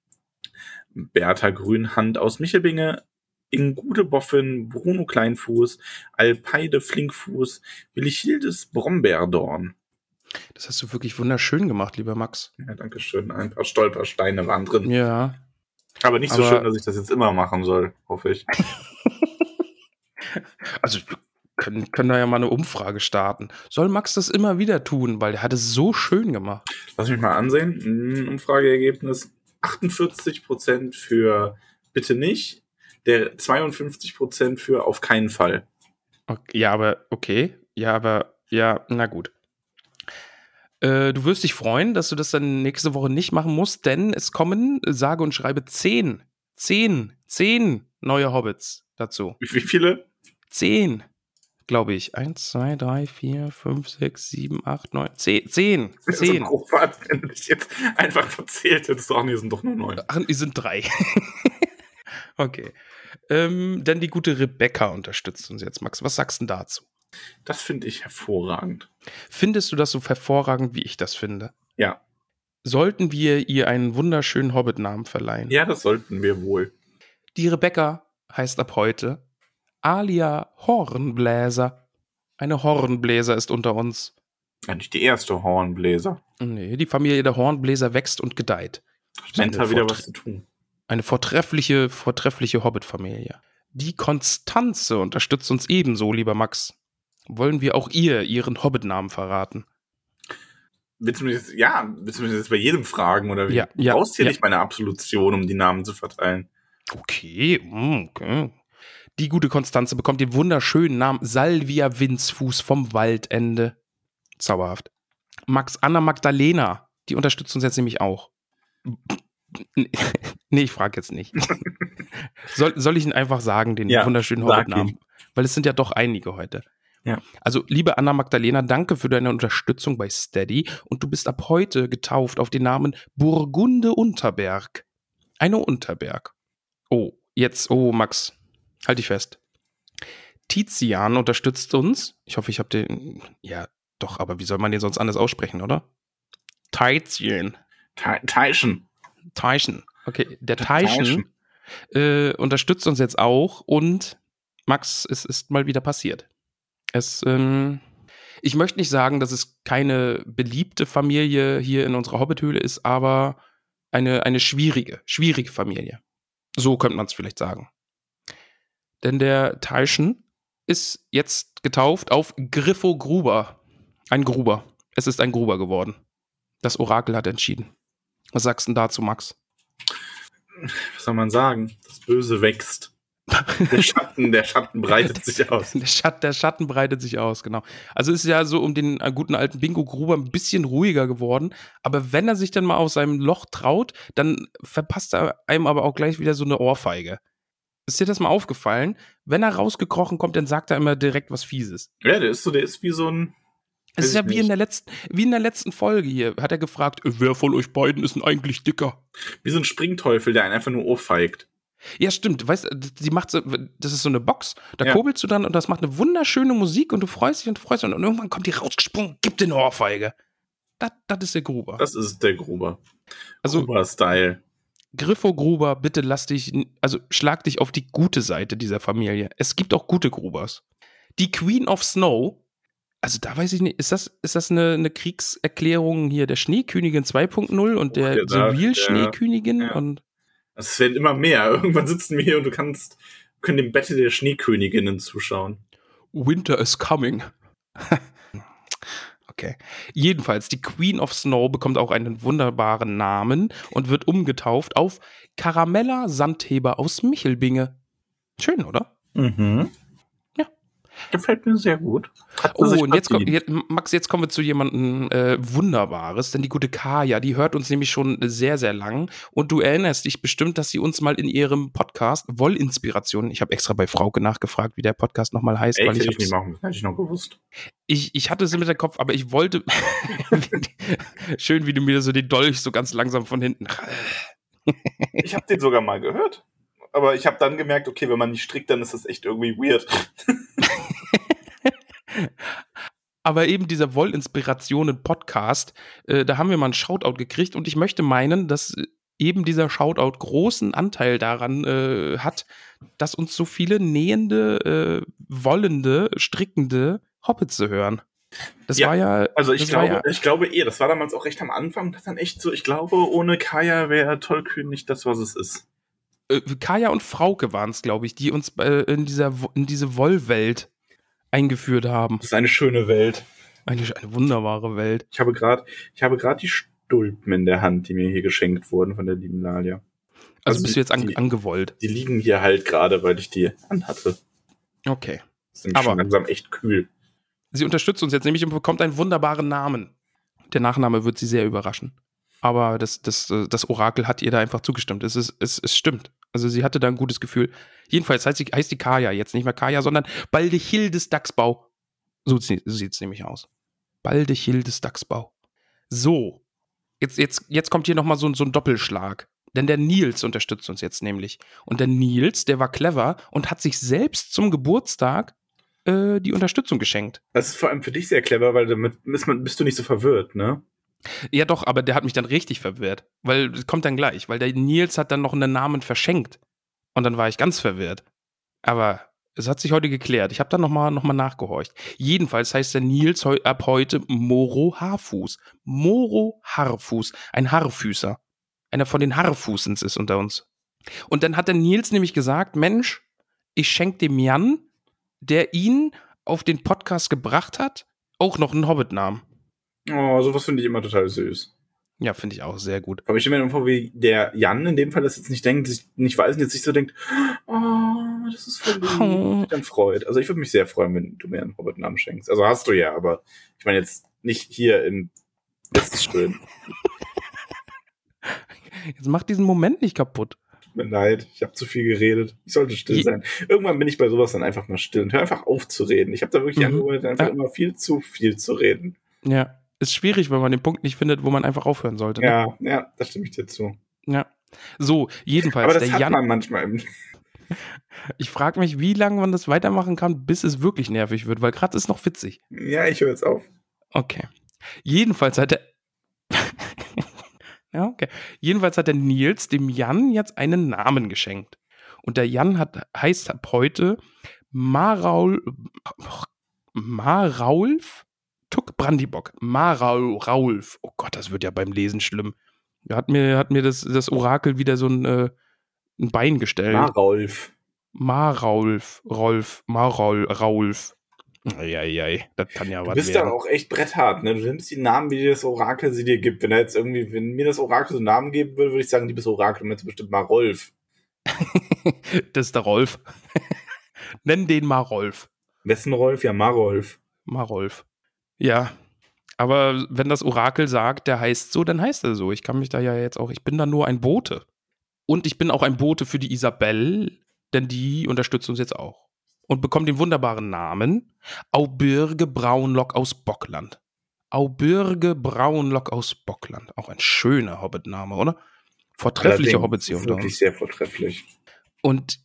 Bertha Grünhand aus Michelbinge, Ingude Boffin, Bruno Kleinfuß, Alpeide Flinkfuß, Willichildes Brombeerdorn. Das hast du wirklich wunderschön gemacht, lieber Max. Ja, danke schön. Ein paar Stolpersteine waren drin. Ja. Aber nicht so Aber- schön, dass ich das jetzt immer machen soll, hoffe ich. Also können, können da ja mal eine Umfrage starten. Soll Max das immer wieder tun, weil er hat es so schön gemacht. Lass mich mal ansehen. Umfrageergebnis 48% für bitte nicht, der 52% für auf keinen Fall. Okay, ja, aber okay. Ja, aber ja, na gut. Äh, du wirst dich freuen, dass du das dann nächste Woche nicht machen musst, denn es kommen, sage und schreibe, zehn, zehn, zehn neue Hobbits dazu. Wie, viele? Zehn. glaube ich. Eins, zwei, drei, vier, fünf, sechs, sieben, acht, neun, zehn. Zehn. Das ist so Zehn. grob, wenn du dich jetzt einfach verzählt hättest. Ach nee, sind doch nur neun. Ach, die sind drei. okay. Ähm, dann die gute Rebecca unterstützt uns jetzt, Max. Was sagst du dazu? Das finde ich hervorragend. Findest du das so hervorragend, wie ich das finde? Ja. Sollten wir ihr einen wunderschönen Hobbit-Namen verleihen? Ja, das sollten wir wohl. Die Rebecca heißt ab heute Alia Hornbläser. Eine Hornbläser ist unter uns. Ja, nicht die erste Hornbläser. Nee, die Familie der Hornbläser wächst und gedeiht. Da wieder was zu tun. Eine vortreffliche, vortreffliche Hobbit-Familie. Die Konstanze unterstützt uns ebenso, lieber Max. Wollen wir auch ihr ihren Hobbit-Namen verraten? Willst du mich jetzt, ja, willst du mich jetzt bei jedem fragen oder wie? Ja, du ja, brauchst hier ja. nicht meine Absolution, um die Namen zu verteilen. Okay, mm, okay. Die gute Konstanze bekommt den wunderschönen Namen Salvia Winzfuß vom Waldende. Zauberhaft. Max Anna Magdalena, die unterstützt uns jetzt nämlich auch. Nee, ich frage jetzt nicht. soll, soll ich ihn einfach sagen, den Ja, wunderschönen Hobbit-Namen? Weil es sind ja doch einige heute. Ja. Also, liebe Anna Magdalena, danke für deine Unterstützung bei Steady und du bist ab heute getauft auf den Namen Burgunde Unterberg. Eine Unterberg. Oh, jetzt, oh, Max, halt dich fest. Tizian unterstützt uns. Ich hoffe, ich habe den. Ja, doch, aber wie soll man den sonst anders aussprechen, oder? Tizian. Te- Teischen. Teichen. Okay, der Teichen. Teichen äh, unterstützt uns jetzt auch und Max, es ist mal wieder passiert. Es, ähm, ich möchte nicht sagen, dass es keine beliebte Familie hier in unserer Hobbithöhle ist, aber eine, eine schwierige, schwierige Familie. So könnte man es vielleicht sagen. Denn der Teichen ist jetzt getauft auf Griffo Gruber. Ein Gruber. Es ist ein Gruber geworden. Das Orakel hat entschieden. Was sagst du denn dazu, Max? Was soll man sagen? Das Böse wächst. Der Schatten, der Schatten breitet sich aus. Der, Schatt, der Schatten breitet sich aus, genau. Also ist ja so um den äh, guten alten Bingo Gruber ein bisschen ruhiger geworden. Aber wenn er sich dann mal aus seinem Loch traut, dann verpasst er einem aber auch gleich wieder so eine Ohrfeige. Ist dir das mal aufgefallen? Wenn er rausgekrochen kommt, dann sagt er immer direkt was Fieses. Ja, der ist so, der ist wie so ein. Es ist ja wie in, der letzten, wie in der letzten Folge hier. Hat er gefragt, "Äh, wer von euch beiden ist denn eigentlich dicker? Wie so ein Springteufel, der einen einfach nur ohrfeigt. Ja, stimmt. Weißt du, die macht so, das ist so eine Box. Da Ja. kurbelst du dann und das macht eine wunderschöne Musik und du freust dich und du freust dich und irgendwann kommt die rausgesprungen, gibt dir eine Ohrfeige. Das, das ist der Gruber. Das ist der Gruber. also Gruber-Style. Griffo Gruber, bitte lass dich, also schlag dich auf die gute Seite dieser Familie. Es gibt auch gute Grubers. Die Queen of Snow, also da weiß ich nicht, ist das, ist das eine, eine Kriegserklärung hier der Schneekönigin 2.0 und der da- Real Schneekönigin ja. und Es werden immer mehr. Irgendwann sitzen wir hier und du kannst, können dem Battle der Schneeköniginnen zuschauen. Winter is coming. okay. Jedenfalls, die Queen of Snow bekommt auch einen wunderbaren Namen und wird umgetauft auf Caramella Sandheber aus Michelbinge. Schön, oder? Mhm. Gefällt mir sehr gut. Hat Oh, und jetzt, kommt, verdient. jetzt, Max, jetzt kommen wir zu jemandem äh, Wunderbares, denn die gute Kaya, die hört uns nämlich schon sehr, sehr lang. Und du erinnerst dich bestimmt, dass sie uns mal in ihrem Podcast Wollinspiration, ich habe extra bei Frauke nachgefragt, wie der Podcast nochmal heißt, Ey, weil hätte ich ich nicht machen müssen, hätte ich noch gewusst. ich, ich hatte sie mit der Kopf, aber ich wollte. Schön, wie du mir so den Dolch so ganz langsam von hinten. Ich habe den sogar mal gehört. Aber ich habe dann gemerkt, okay, wenn man nicht strickt, dann ist das echt irgendwie weird. Aber eben dieser Wollinspirationen-Podcast, äh, da haben wir mal einen Shoutout gekriegt und ich möchte meinen, dass eben dieser Shoutout großen Anteil daran äh, hat, dass uns so viele nähende, äh, wollende, strickende Hobbits zu hören. Das Ja, war ja. Also ich glaube, ich glaube eh, das war damals auch recht am Anfang, das dann echt so, ich glaube, ohne Kaya wäre Tollkühn nicht das, was es ist. Äh, Kaya und Frauke waren es, glaube ich, die uns äh, in, dieser, in diese Wollwelt eingeführt haben. Das ist eine schöne Welt. Eine, eine wunderbare Welt. Ich habe gerade, ich habe gerade die Stulpen in der Hand, die mir hier geschenkt wurden von der lieben Lalia. Also, Also bist die- du jetzt an, die- angewollt. Die liegen hier halt gerade, weil ich die anhatte. Okay. Nämlich Aber- schon langsam echt kühl. Sie unterstützt uns jetzt nämlich und bekommt einen wunderbaren Namen. Der Nachname wird sie sehr überraschen. Aber das, das, äh, das Orakel hat ihr da einfach zugestimmt. Es, ist, es, es stimmt. Also sie hatte da ein gutes Gefühl. Jedenfalls heißt, sie, heißt die Kaya jetzt nicht mehr Kaya, sondern Baldechildes Dachsbau. So sieht es nämlich aus. Baldechildes Dachsbau. So. Jetzt, jetzt, jetzt kommt hier nochmal so, so ein Doppelschlag. Denn der Nils unterstützt uns jetzt nämlich. Und der Nils, der war clever und hat sich selbst zum Geburtstag äh, die Unterstützung geschenkt. Das ist vor allem für dich sehr clever, weil damit bist, bist du nicht so verwirrt, ne? Ja, doch, aber der hat mich dann richtig verwirrt. Weil, es kommt dann gleich, weil der Nils hat dann noch einen Namen verschenkt. Und dann war ich ganz verwirrt. Aber es hat sich heute geklärt. Ich habe dann nochmal noch mal nachgehorcht. Jedenfalls heißt der Nils heu ab heute Moro Haarfuß. Moro Haarfuß. Ein Haarfüßer. Einer von den Haarfußens ist unter uns. Und dann hat der Nils nämlich gesagt, Mensch, ich schenke dem Jan, der ihn auf den Podcast gebracht hat, auch noch einen Hobbit-Namen. Oh, sowas finde ich immer total süß. Ja, finde ich auch sehr gut. Aber ich stelle mir vor, wie der Jan in dem Fall das jetzt nicht denkt, sich nicht weiß und jetzt sich so denkt, oh, das ist voll sich dann freut. Also ich würde mich sehr freuen, wenn du mir einen Hobbit-Namen schenkst. Also hast du ja, aber ich meine jetzt nicht hier in Das ist schön. Jetzt mach diesen Moment nicht kaputt. Tut mir leid, ich habe zu viel geredet. Ich sollte still Je- sein. Irgendwann bin ich bei sowas dann einfach mal still und hör einfach auf zu reden. Ich habe da wirklich Mhm. angehört, einfach Ja. immer viel zu viel zu reden. Ja. Ist schwierig, wenn man den Punkt nicht findet, wo man einfach aufhören sollte. Ne? Ja, ja, da stimme ich dir zu. ja. So, jedenfalls, Aber das der hat Jan, man manchmal. Im ich frage mich, wie lange man das weitermachen kann, bis es wirklich nervig wird, weil gerade ist noch witzig. ja, ich höre jetzt auf. Okay. Jedenfalls hat der. ja, okay. Jedenfalls hat der Nils dem Jan jetzt einen Namen geschenkt. Und der Jan hat, heißt ab heute Maraul. Maraulf Tuck Brandibock. Maraul Raulf. Oh Gott, das wird ja beim Lesen schlimm. Da hat mir, hat mir das, das Orakel wieder so ein, äh, ein Bein gestellt. Marolf. Maraulf, Rolf, Maraul, Raulf. Eieiei, das kann ja Du was bist werden. da auch echt bretthart, ne? Du nimmst die Namen, wie dir das Orakel sie dir gibt. Wenn er jetzt irgendwie, wenn mir das Orakel so einen Namen geben würde, würde ich sagen, liebes Orakel, du meinst bestimmt mal Rolf. das ist der Rolf. Nenn den mal Rolf. Wessen Rolf? Ja, Marolf. Mal Rolf. Ja. Aber wenn das Orakel sagt, der heißt so, dann heißt er so. Ich kann mich da ja jetzt auch, ich bin da nur ein Bote. Und ich bin auch ein Bote für die Isabelle, denn die unterstützt uns jetzt auch. Und bekommt den wunderbaren Namen Aubürge Braunlock aus Bockland. Aubürge Braunlock aus Bockland. Auch ein schöner Hobbit-Name, oder? Vortreffliche Hobbits hier Wirklich sehr vortrefflich. Und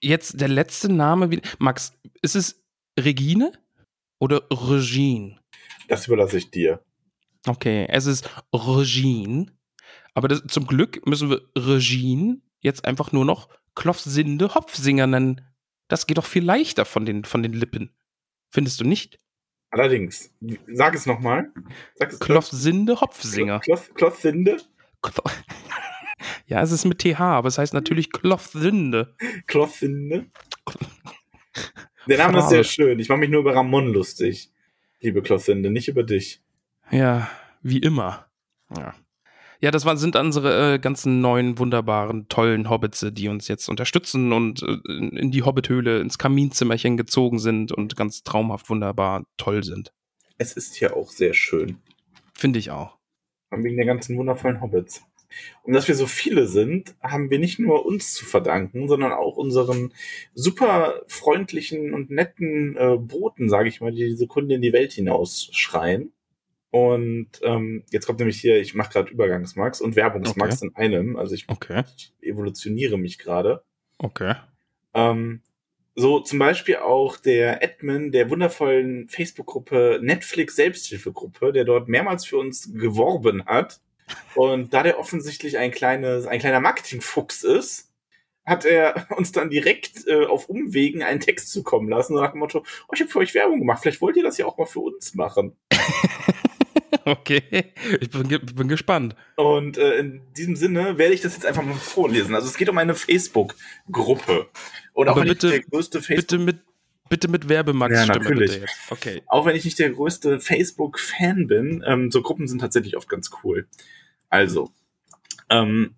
jetzt der letzte Name. wieder- Max, ist es Regine oder Regine? Das überlasse ich dir. Okay, es ist Regine. Aber das, zum Glück müssen wir Regine jetzt einfach nur noch Klopfsinde Hopfsinger nennen. Das geht doch viel leichter von den, von den Lippen. Findest du nicht? Allerdings, sag es nochmal. Klopfsinde Hopfsinger. Kloth, Klothsinde? Klo- Ja, es ist mit TH, aber es heißt natürlich Klopfsinde. Klothsinde? Der Name ist sehr schön. Ich mache mich nur über Ramon lustig. Liebe Klothsinde, nicht über dich. Ja, wie immer. Ja. Ja, das waren, sind unsere äh, ganzen neuen, wunderbaren, tollen Hobbits, die uns jetzt unterstützen und äh, in die Hobbithöhle, ins Kaminzimmerchen gezogen sind und ganz traumhaft, wunderbar, toll sind. Es ist hier auch sehr schön. Finde ich auch. Wegen der ganzen wundervollen Hobbits. Und dass wir so viele sind, haben wir nicht nur uns zu verdanken, sondern auch unseren super freundlichen und netten äh, Boten, sage ich mal, die diese Kunde in die Welt hinaus schreien. Und ähm, jetzt kommt nämlich hier, ich mache gerade Übergangsmax und Werbungsmax in einem. Also ich, Okay, ich evolutioniere mich gerade. okay. Ähm, so zum Beispiel auch der Admin der wundervollen Facebook-Gruppe Netflix Selbsthilfegruppe, der dort mehrmals für uns geworben hat. Und da der offensichtlich ein kleines, ein kleiner Marketingfuchs ist, hat er uns dann direkt äh, auf Umwegen einen Text zukommen lassen, so nach dem Motto, oh, ich habe für euch Werbung gemacht, vielleicht wollt ihr das ja auch mal für uns machen. Okay, ich bin, bin gespannt. Und äh, in diesem Sinne werde ich das jetzt einfach mal vorlesen. Also es geht um eine Facebook-Gruppe. Und auch Aber wenn bitte- der größte Facebook Bitte mit, bitte mit Werbemax-Stimme. Ja, natürlich. bitte jetzt. Okay. auch wenn ich nicht der größte Facebook-Fan bin, ähm, so Gruppen sind tatsächlich oft ganz cool. Also, ähm,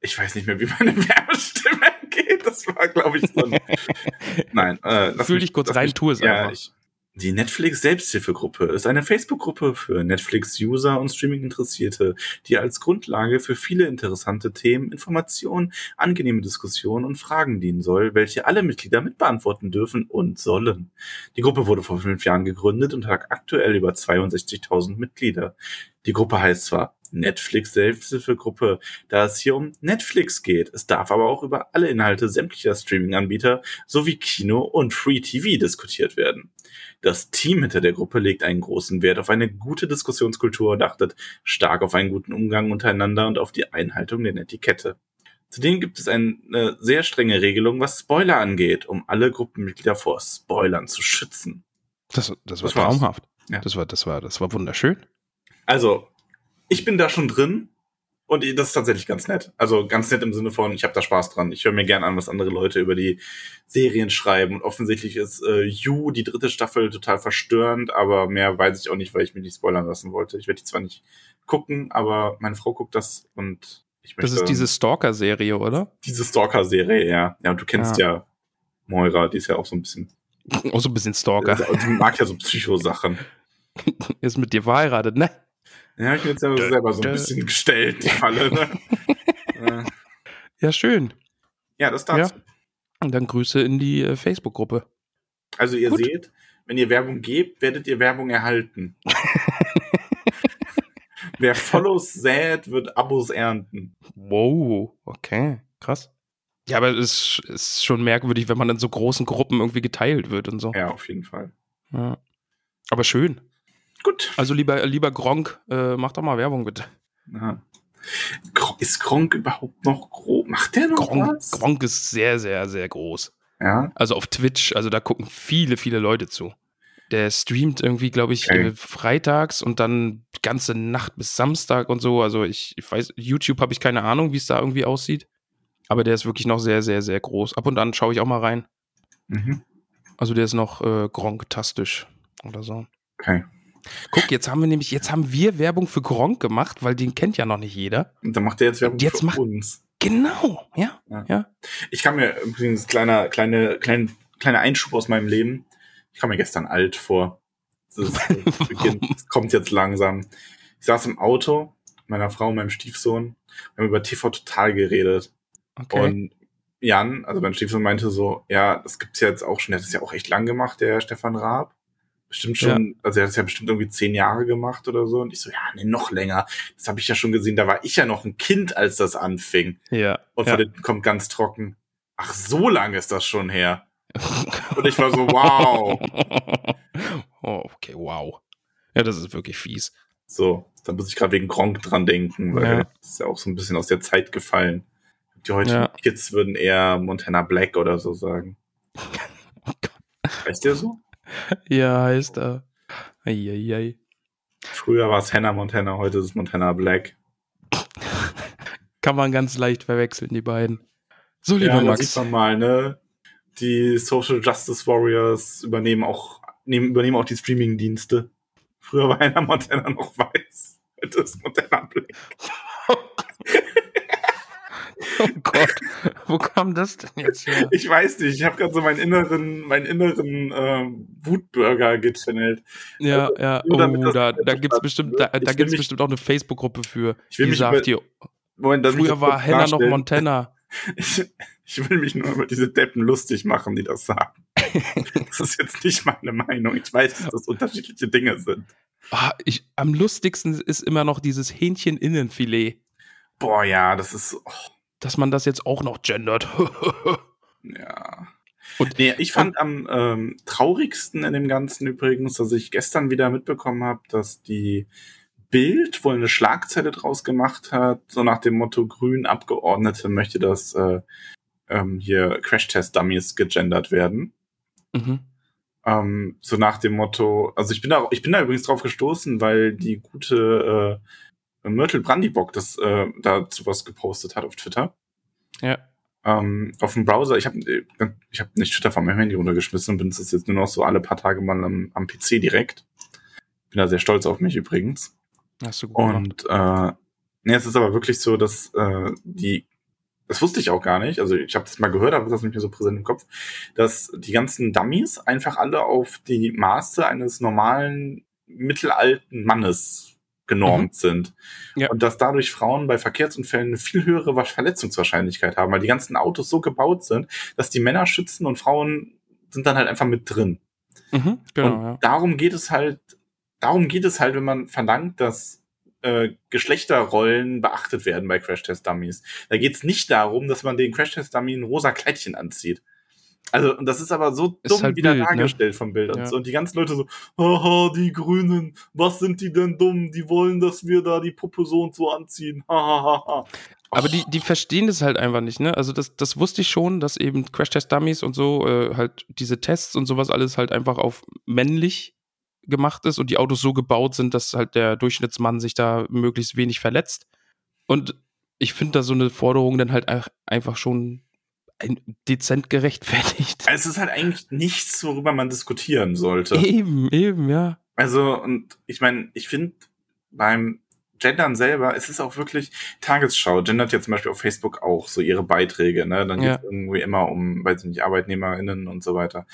ich weiß nicht mehr, wie meine Werbestimme geht. Das war, glaube ich, so ein. Nein, äh, lass Fühl mich- dich kurz rein, mich- tu es ja, einfach. Ich, Die Netflix Selbsthilfegruppe ist eine Facebook-Gruppe für Netflix-User und Streaming-Interessierte, die als Grundlage für viele interessante Themen, Informationen, angenehme Diskussionen und Fragen dienen soll, welche alle Mitglieder mitbeantworten dürfen und sollen. Die Gruppe wurde vor fünf Jahren gegründet und hat aktuell über 62.000 Mitglieder. Die Gruppe heißt zwar Netflix Selbsthilfegruppe, da es hier um Netflix geht. Es darf aber auch über alle Inhalte sämtlicher Streaming-Anbieter sowie Kino und Free TV diskutiert werden. Das Team hinter der Gruppe legt einen großen Wert auf eine gute Diskussionskultur und achtet stark auf einen guten Umgang untereinander und auf die Einhaltung der Netiquette. Zudem gibt es eine sehr strenge Regelung, was Spoiler angeht, um alle Gruppenmitglieder vor Spoilern zu schützen. Das, das war Das traumhaft. Ja. Das war, das war, das war wunderschön. Also, ich bin da schon drin und das ist tatsächlich ganz nett. Also ganz nett im Sinne von, ich habe da Spaß dran. Ich höre mir gern an, was andere Leute über die Serien schreiben. Und offensichtlich ist äh, You, die dritte Staffel, total verstörend, aber mehr weiß ich auch nicht, weil ich mich nicht spoilern lassen wollte. Ich werde die zwar nicht gucken, aber meine Frau guckt das und ich möchte Das ist diese Stalker-Serie, oder? diese Stalker-Serie, ja. Ja, und du kennst ja. Moira, die ist ja auch so ein bisschen. Auch so ein bisschen Stalker. Die mag ja so Psychosachen. Ist mit dir verheiratet, ne? Ja, ich bin jetzt ja selber so ein dö. bisschen gestellt, die Falle. Ne? Ja, schön. ja, das dazu. Und dann Grüße in die äh, Facebook-Gruppe. Also ihr Gut. seht, wenn ihr Werbung gebt, werdet ihr Werbung erhalten. Wer Follows sät, wird Abos ernten. Wow, okay, krass. Ja, aber es ist, ist schon merkwürdig, wenn man in so großen Gruppen irgendwie geteilt wird und so. Ja, auf jeden Fall. Ja. Aber schön. Gut. Also lieber, lieber Gronk, äh, mach doch mal Werbung bitte. Gro- Ist Gronk überhaupt noch grob? Macht der noch Gronk, was? Gronk ist sehr, sehr, sehr groß. Ja. Also auf Twitch, also da gucken viele, viele Leute zu. Der streamt irgendwie, glaube ich, Okay. freitags und dann die ganze Nacht bis Samstag und so. Also ich, ich weiß, YouTube habe ich keine Ahnung, wie es da irgendwie aussieht. Aber der ist wirklich noch sehr, sehr, sehr groß. Ab und an schaue ich auch mal rein. Mhm. Also der ist noch äh, Gronk-tastisch oder so. Okay. Guck, jetzt haben wir nämlich, jetzt haben wir Werbung für Gronk gemacht, weil den kennt ja noch nicht jeder. Und dann macht der jetzt Werbung Jetzt für macht- uns. Genau, ja, Ja. ja. Ich kam mir übrigens kleiner, kleine, kleine, kleiner Einschub aus meinem Leben. Ich kam mir gestern alt vor. Das es kommt jetzt langsam. Ich saß im Auto, meiner Frau und meinem Stiefsohn. Wir haben über TV total geredet. Okay. Und Jan, also mein Stiefsohn meinte so, ja, das gibt's ja jetzt auch schon, der hat das ja auch echt lang gemacht, der Stefan Raab. Bestimmt schon, also er hat es ja bestimmt irgendwie zehn Jahre gemacht oder so. Und ich so, ja, nee, noch länger. Das habe ich ja schon gesehen, da war ich ja noch ein Kind, als das anfing. ja. Und ja. von hinten kommt ganz trocken. Ach, so lange ist das schon her. Und ich war so, wow. oh, okay, wow. Ja, das ist wirklich fies. So, da muss ich gerade wegen Gronk dran denken, weil Ja. das ist ja auch so ein bisschen aus der Zeit gefallen. Die heutigen Ja. Kids würden eher Montana Black oder so sagen. Oh Gott. Weißt du so? Ja, heißt er. Eieiei. Früher war es Hannah Montana, heute ist es Montana Black. Kann man ganz leicht verwechseln, die beiden. So, lieber ja, Max. sieht man mal, ne? Die Social Justice Warriors übernehmen auch, nehmen, übernehmen auch die Streaming-Dienste. Früher war Hannah Montana noch weiß. Heute ist Montana Black. Oh Gott, wo kam das denn jetzt her? Ich weiß nicht, ich habe gerade so meinen inneren, meinen inneren ähm, Wutburger gechannelt. Ja, ja. nur damit Oh, da, da gibt's bestimmt, da, da gibt's mich- bestimmt auch eine Facebook-Gruppe für, Ich will die mich sagt über- Moment, früher war Henna noch. Montana. Ich, ich will mich nur über diese Deppen lustig machen, die das sagen. das ist jetzt nicht meine Meinung. Ich weiß, dass das unterschiedliche Dinge sind. Ah, ich, am lustigsten ist immer noch dieses Hähnchen-Innenfilet, Boah, ja, das ist. Oh, dass man das jetzt auch noch gendert. ja. Und- nee, ich fand am ähm, traurigsten in dem Ganzen übrigens, dass ich gestern wieder mitbekommen habe, dass die Bild wohl eine Schlagzeile draus gemacht hat, so nach dem Motto Grün Abgeordnete möchte, dass äh, ähm, hier Crash-Test-Dummies gegendert werden. mhm. Ähm, so nach dem Motto, also ich bin da, ich bin da übrigens drauf gestoßen, weil die gute äh, Myrtle Brandybock das äh, dazu was gepostet hat auf Twitter. Ja. Ähm, auf dem Browser, ich habe ich hab nicht Twitter von meinem Handy runtergeschmissen und benutze es jetzt nur noch so alle paar Tage mal am, am PC direkt. Bin da sehr stolz auf mich übrigens. Hast du gut gemacht. Und äh, nee, es ist aber wirklich so, dass äh, die, das wusste ich auch gar nicht, also ich habe das mal gehört, aber das ist nicht mehr so präsent im Kopf, dass die ganzen Dummies einfach alle auf die Maße eines normalen mittelalten Mannes genormt mhm. sind. Ja. Und dass dadurch Frauen bei Verkehrsunfällen eine viel höhere Verletzungswahrscheinlichkeit haben, weil die ganzen Autos so gebaut sind, dass die Männer schützen und Frauen sind dann halt einfach mit drin. Mhm, genau, und ja. darum geht es halt, darum geht es halt, wenn man verlangt, dass äh, Geschlechterrollen beachtet werden bei Crash Test Dummies. Da geht es nicht darum, dass man den Crash Test Dummy ein rosa Kleidchen anzieht. Also, und das ist aber so ist dumm halt wieder Bild, ne? dargestellt ne? vom Bild. Ja. Und die ganzen Leute so, haha, die Grünen, was sind die denn dumm? Die wollen, dass wir da die Puppe so und so anziehen. Hahaha. Aber die, die verstehen das halt einfach nicht, ne? Also das, das wusste ich schon, dass eben Crash-Test-Dummies und so, äh, halt diese Tests und sowas alles halt einfach auf männlich gemacht ist und die Autos so gebaut sind, dass halt der Durchschnittsmann sich da möglichst wenig verletzt. Und ich finde da so eine Forderung dann halt einfach schon dezent gerechtfertigt. Es ist halt eigentlich nichts, worüber man diskutieren sollte. Eben, eben, ja. Also, und ich meine, ich finde beim Gendern selber, es ist auch wirklich Tagesschau. Gendert ja zum Beispiel auf Facebook auch so ihre Beiträge, ne? Dann ja. geht es irgendwie immer um, weiß ich nicht, ArbeitnehmerInnen und so weiter.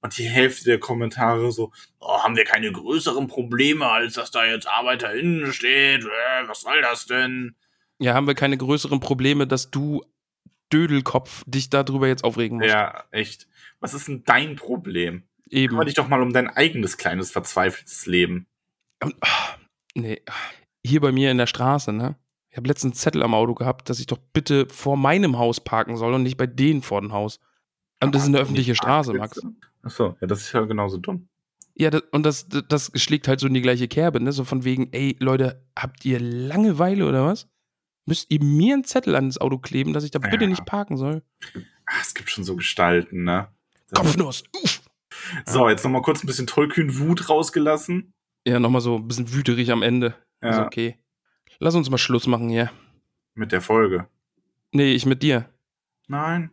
Und die Hälfte der Kommentare so, oh, haben wir keine größeren Probleme, als dass da jetzt ArbeiterInnen steht? Äh, was soll das denn? Ja, haben wir keine größeren Probleme, dass du Dödelkopf dich darüber jetzt aufregen musst. Ja, echt. Was ist denn dein Problem? Eben. Kümmere dich doch mal um dein eigenes kleines verzweifeltes Leben. Und, ach, nee, hier bei mir in der Straße, ne? Ich habe letztens einen Zettel am Auto gehabt, dass ich doch bitte vor meinem Haus parken soll und nicht bei denen vor dem Haus. Und das ist eine öffentliche Straße, Max. Achso, ja, das ist ja genauso dumm. Ja, das, und das, das schlägt halt so in die gleiche Kerbe, ne? So von wegen, ey, Leute, habt ihr Langeweile oder was? Müsst ihr mir einen Zettel ans Auto kleben, dass ich da ja. bitte nicht parken soll. Ach, es gibt schon so Gestalten, ne? Kopfnuss. Uff. So, jetzt nochmal kurz ein bisschen tollkühn Wut rausgelassen. Ja, nochmal so ein bisschen wüterig am Ende. Ja. Ist okay. Lass uns mal Schluss machen hier. Mit der Folge. Nee, ich mit dir. Nein.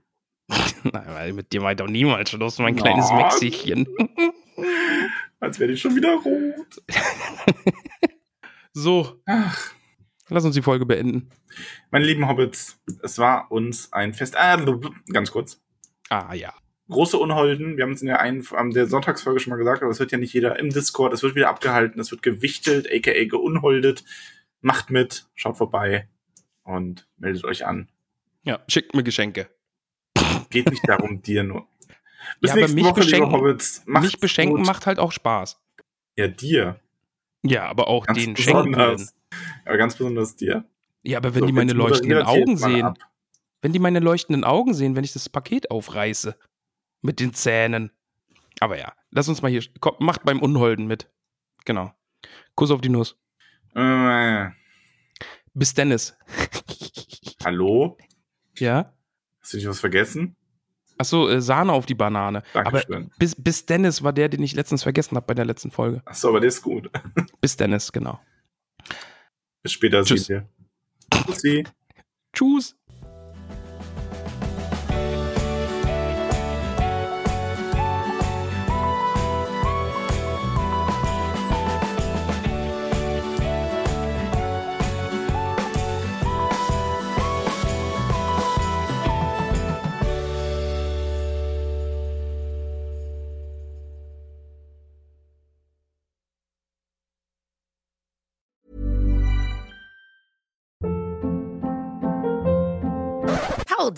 Nein, weil mit dir meint doch niemals Schluss, mein Nein. kleines Mexischen. Als wäre ich schon wieder rot. so. Ach. Lass uns die Folge beenden. Meine lieben Hobbits, es war uns ein Fest. Ah, ganz kurz. Ah, ja. Große Unholden, wir haben es in der einen, an der Sonntagsfolge schon mal gesagt, aber es wird ja nicht jeder im Discord, es wird wieder abgehalten, es wird gewichtelt, aka geunholdet. Macht mit, schaut vorbei und meldet euch an. Ja, schickt mir Geschenke. Geht nicht darum, dir nur. Bis ja, nächste mich Woche, beschenken, Hobbits. Mich beschenken gut. macht halt auch Spaß. Ja, dir. Ja, aber auch Ganz den Schenken. Aber ganz besonders dir. Ja, aber wenn so, die meine leuchtenden Augen sehen, wenn die meine leuchtenden Augen sehen, wenn ich das Paket aufreiße mit den Zähnen. Aber ja, lass uns mal hier, komm, macht beim Unholden mit. Genau. Kuss auf die Nuss. Äh. Bis Dennis. Hallo? Ja? Hast du nicht was vergessen? Achso, äh, Sahne auf die Banane. Dankeschön. Aber bis, bis Dennis war der, den ich letztens vergessen habe bei der letzten Folge. Achso, aber der ist gut. bis Dennis, genau. Bis später, Tschüss. Tschüssi. Tschüss.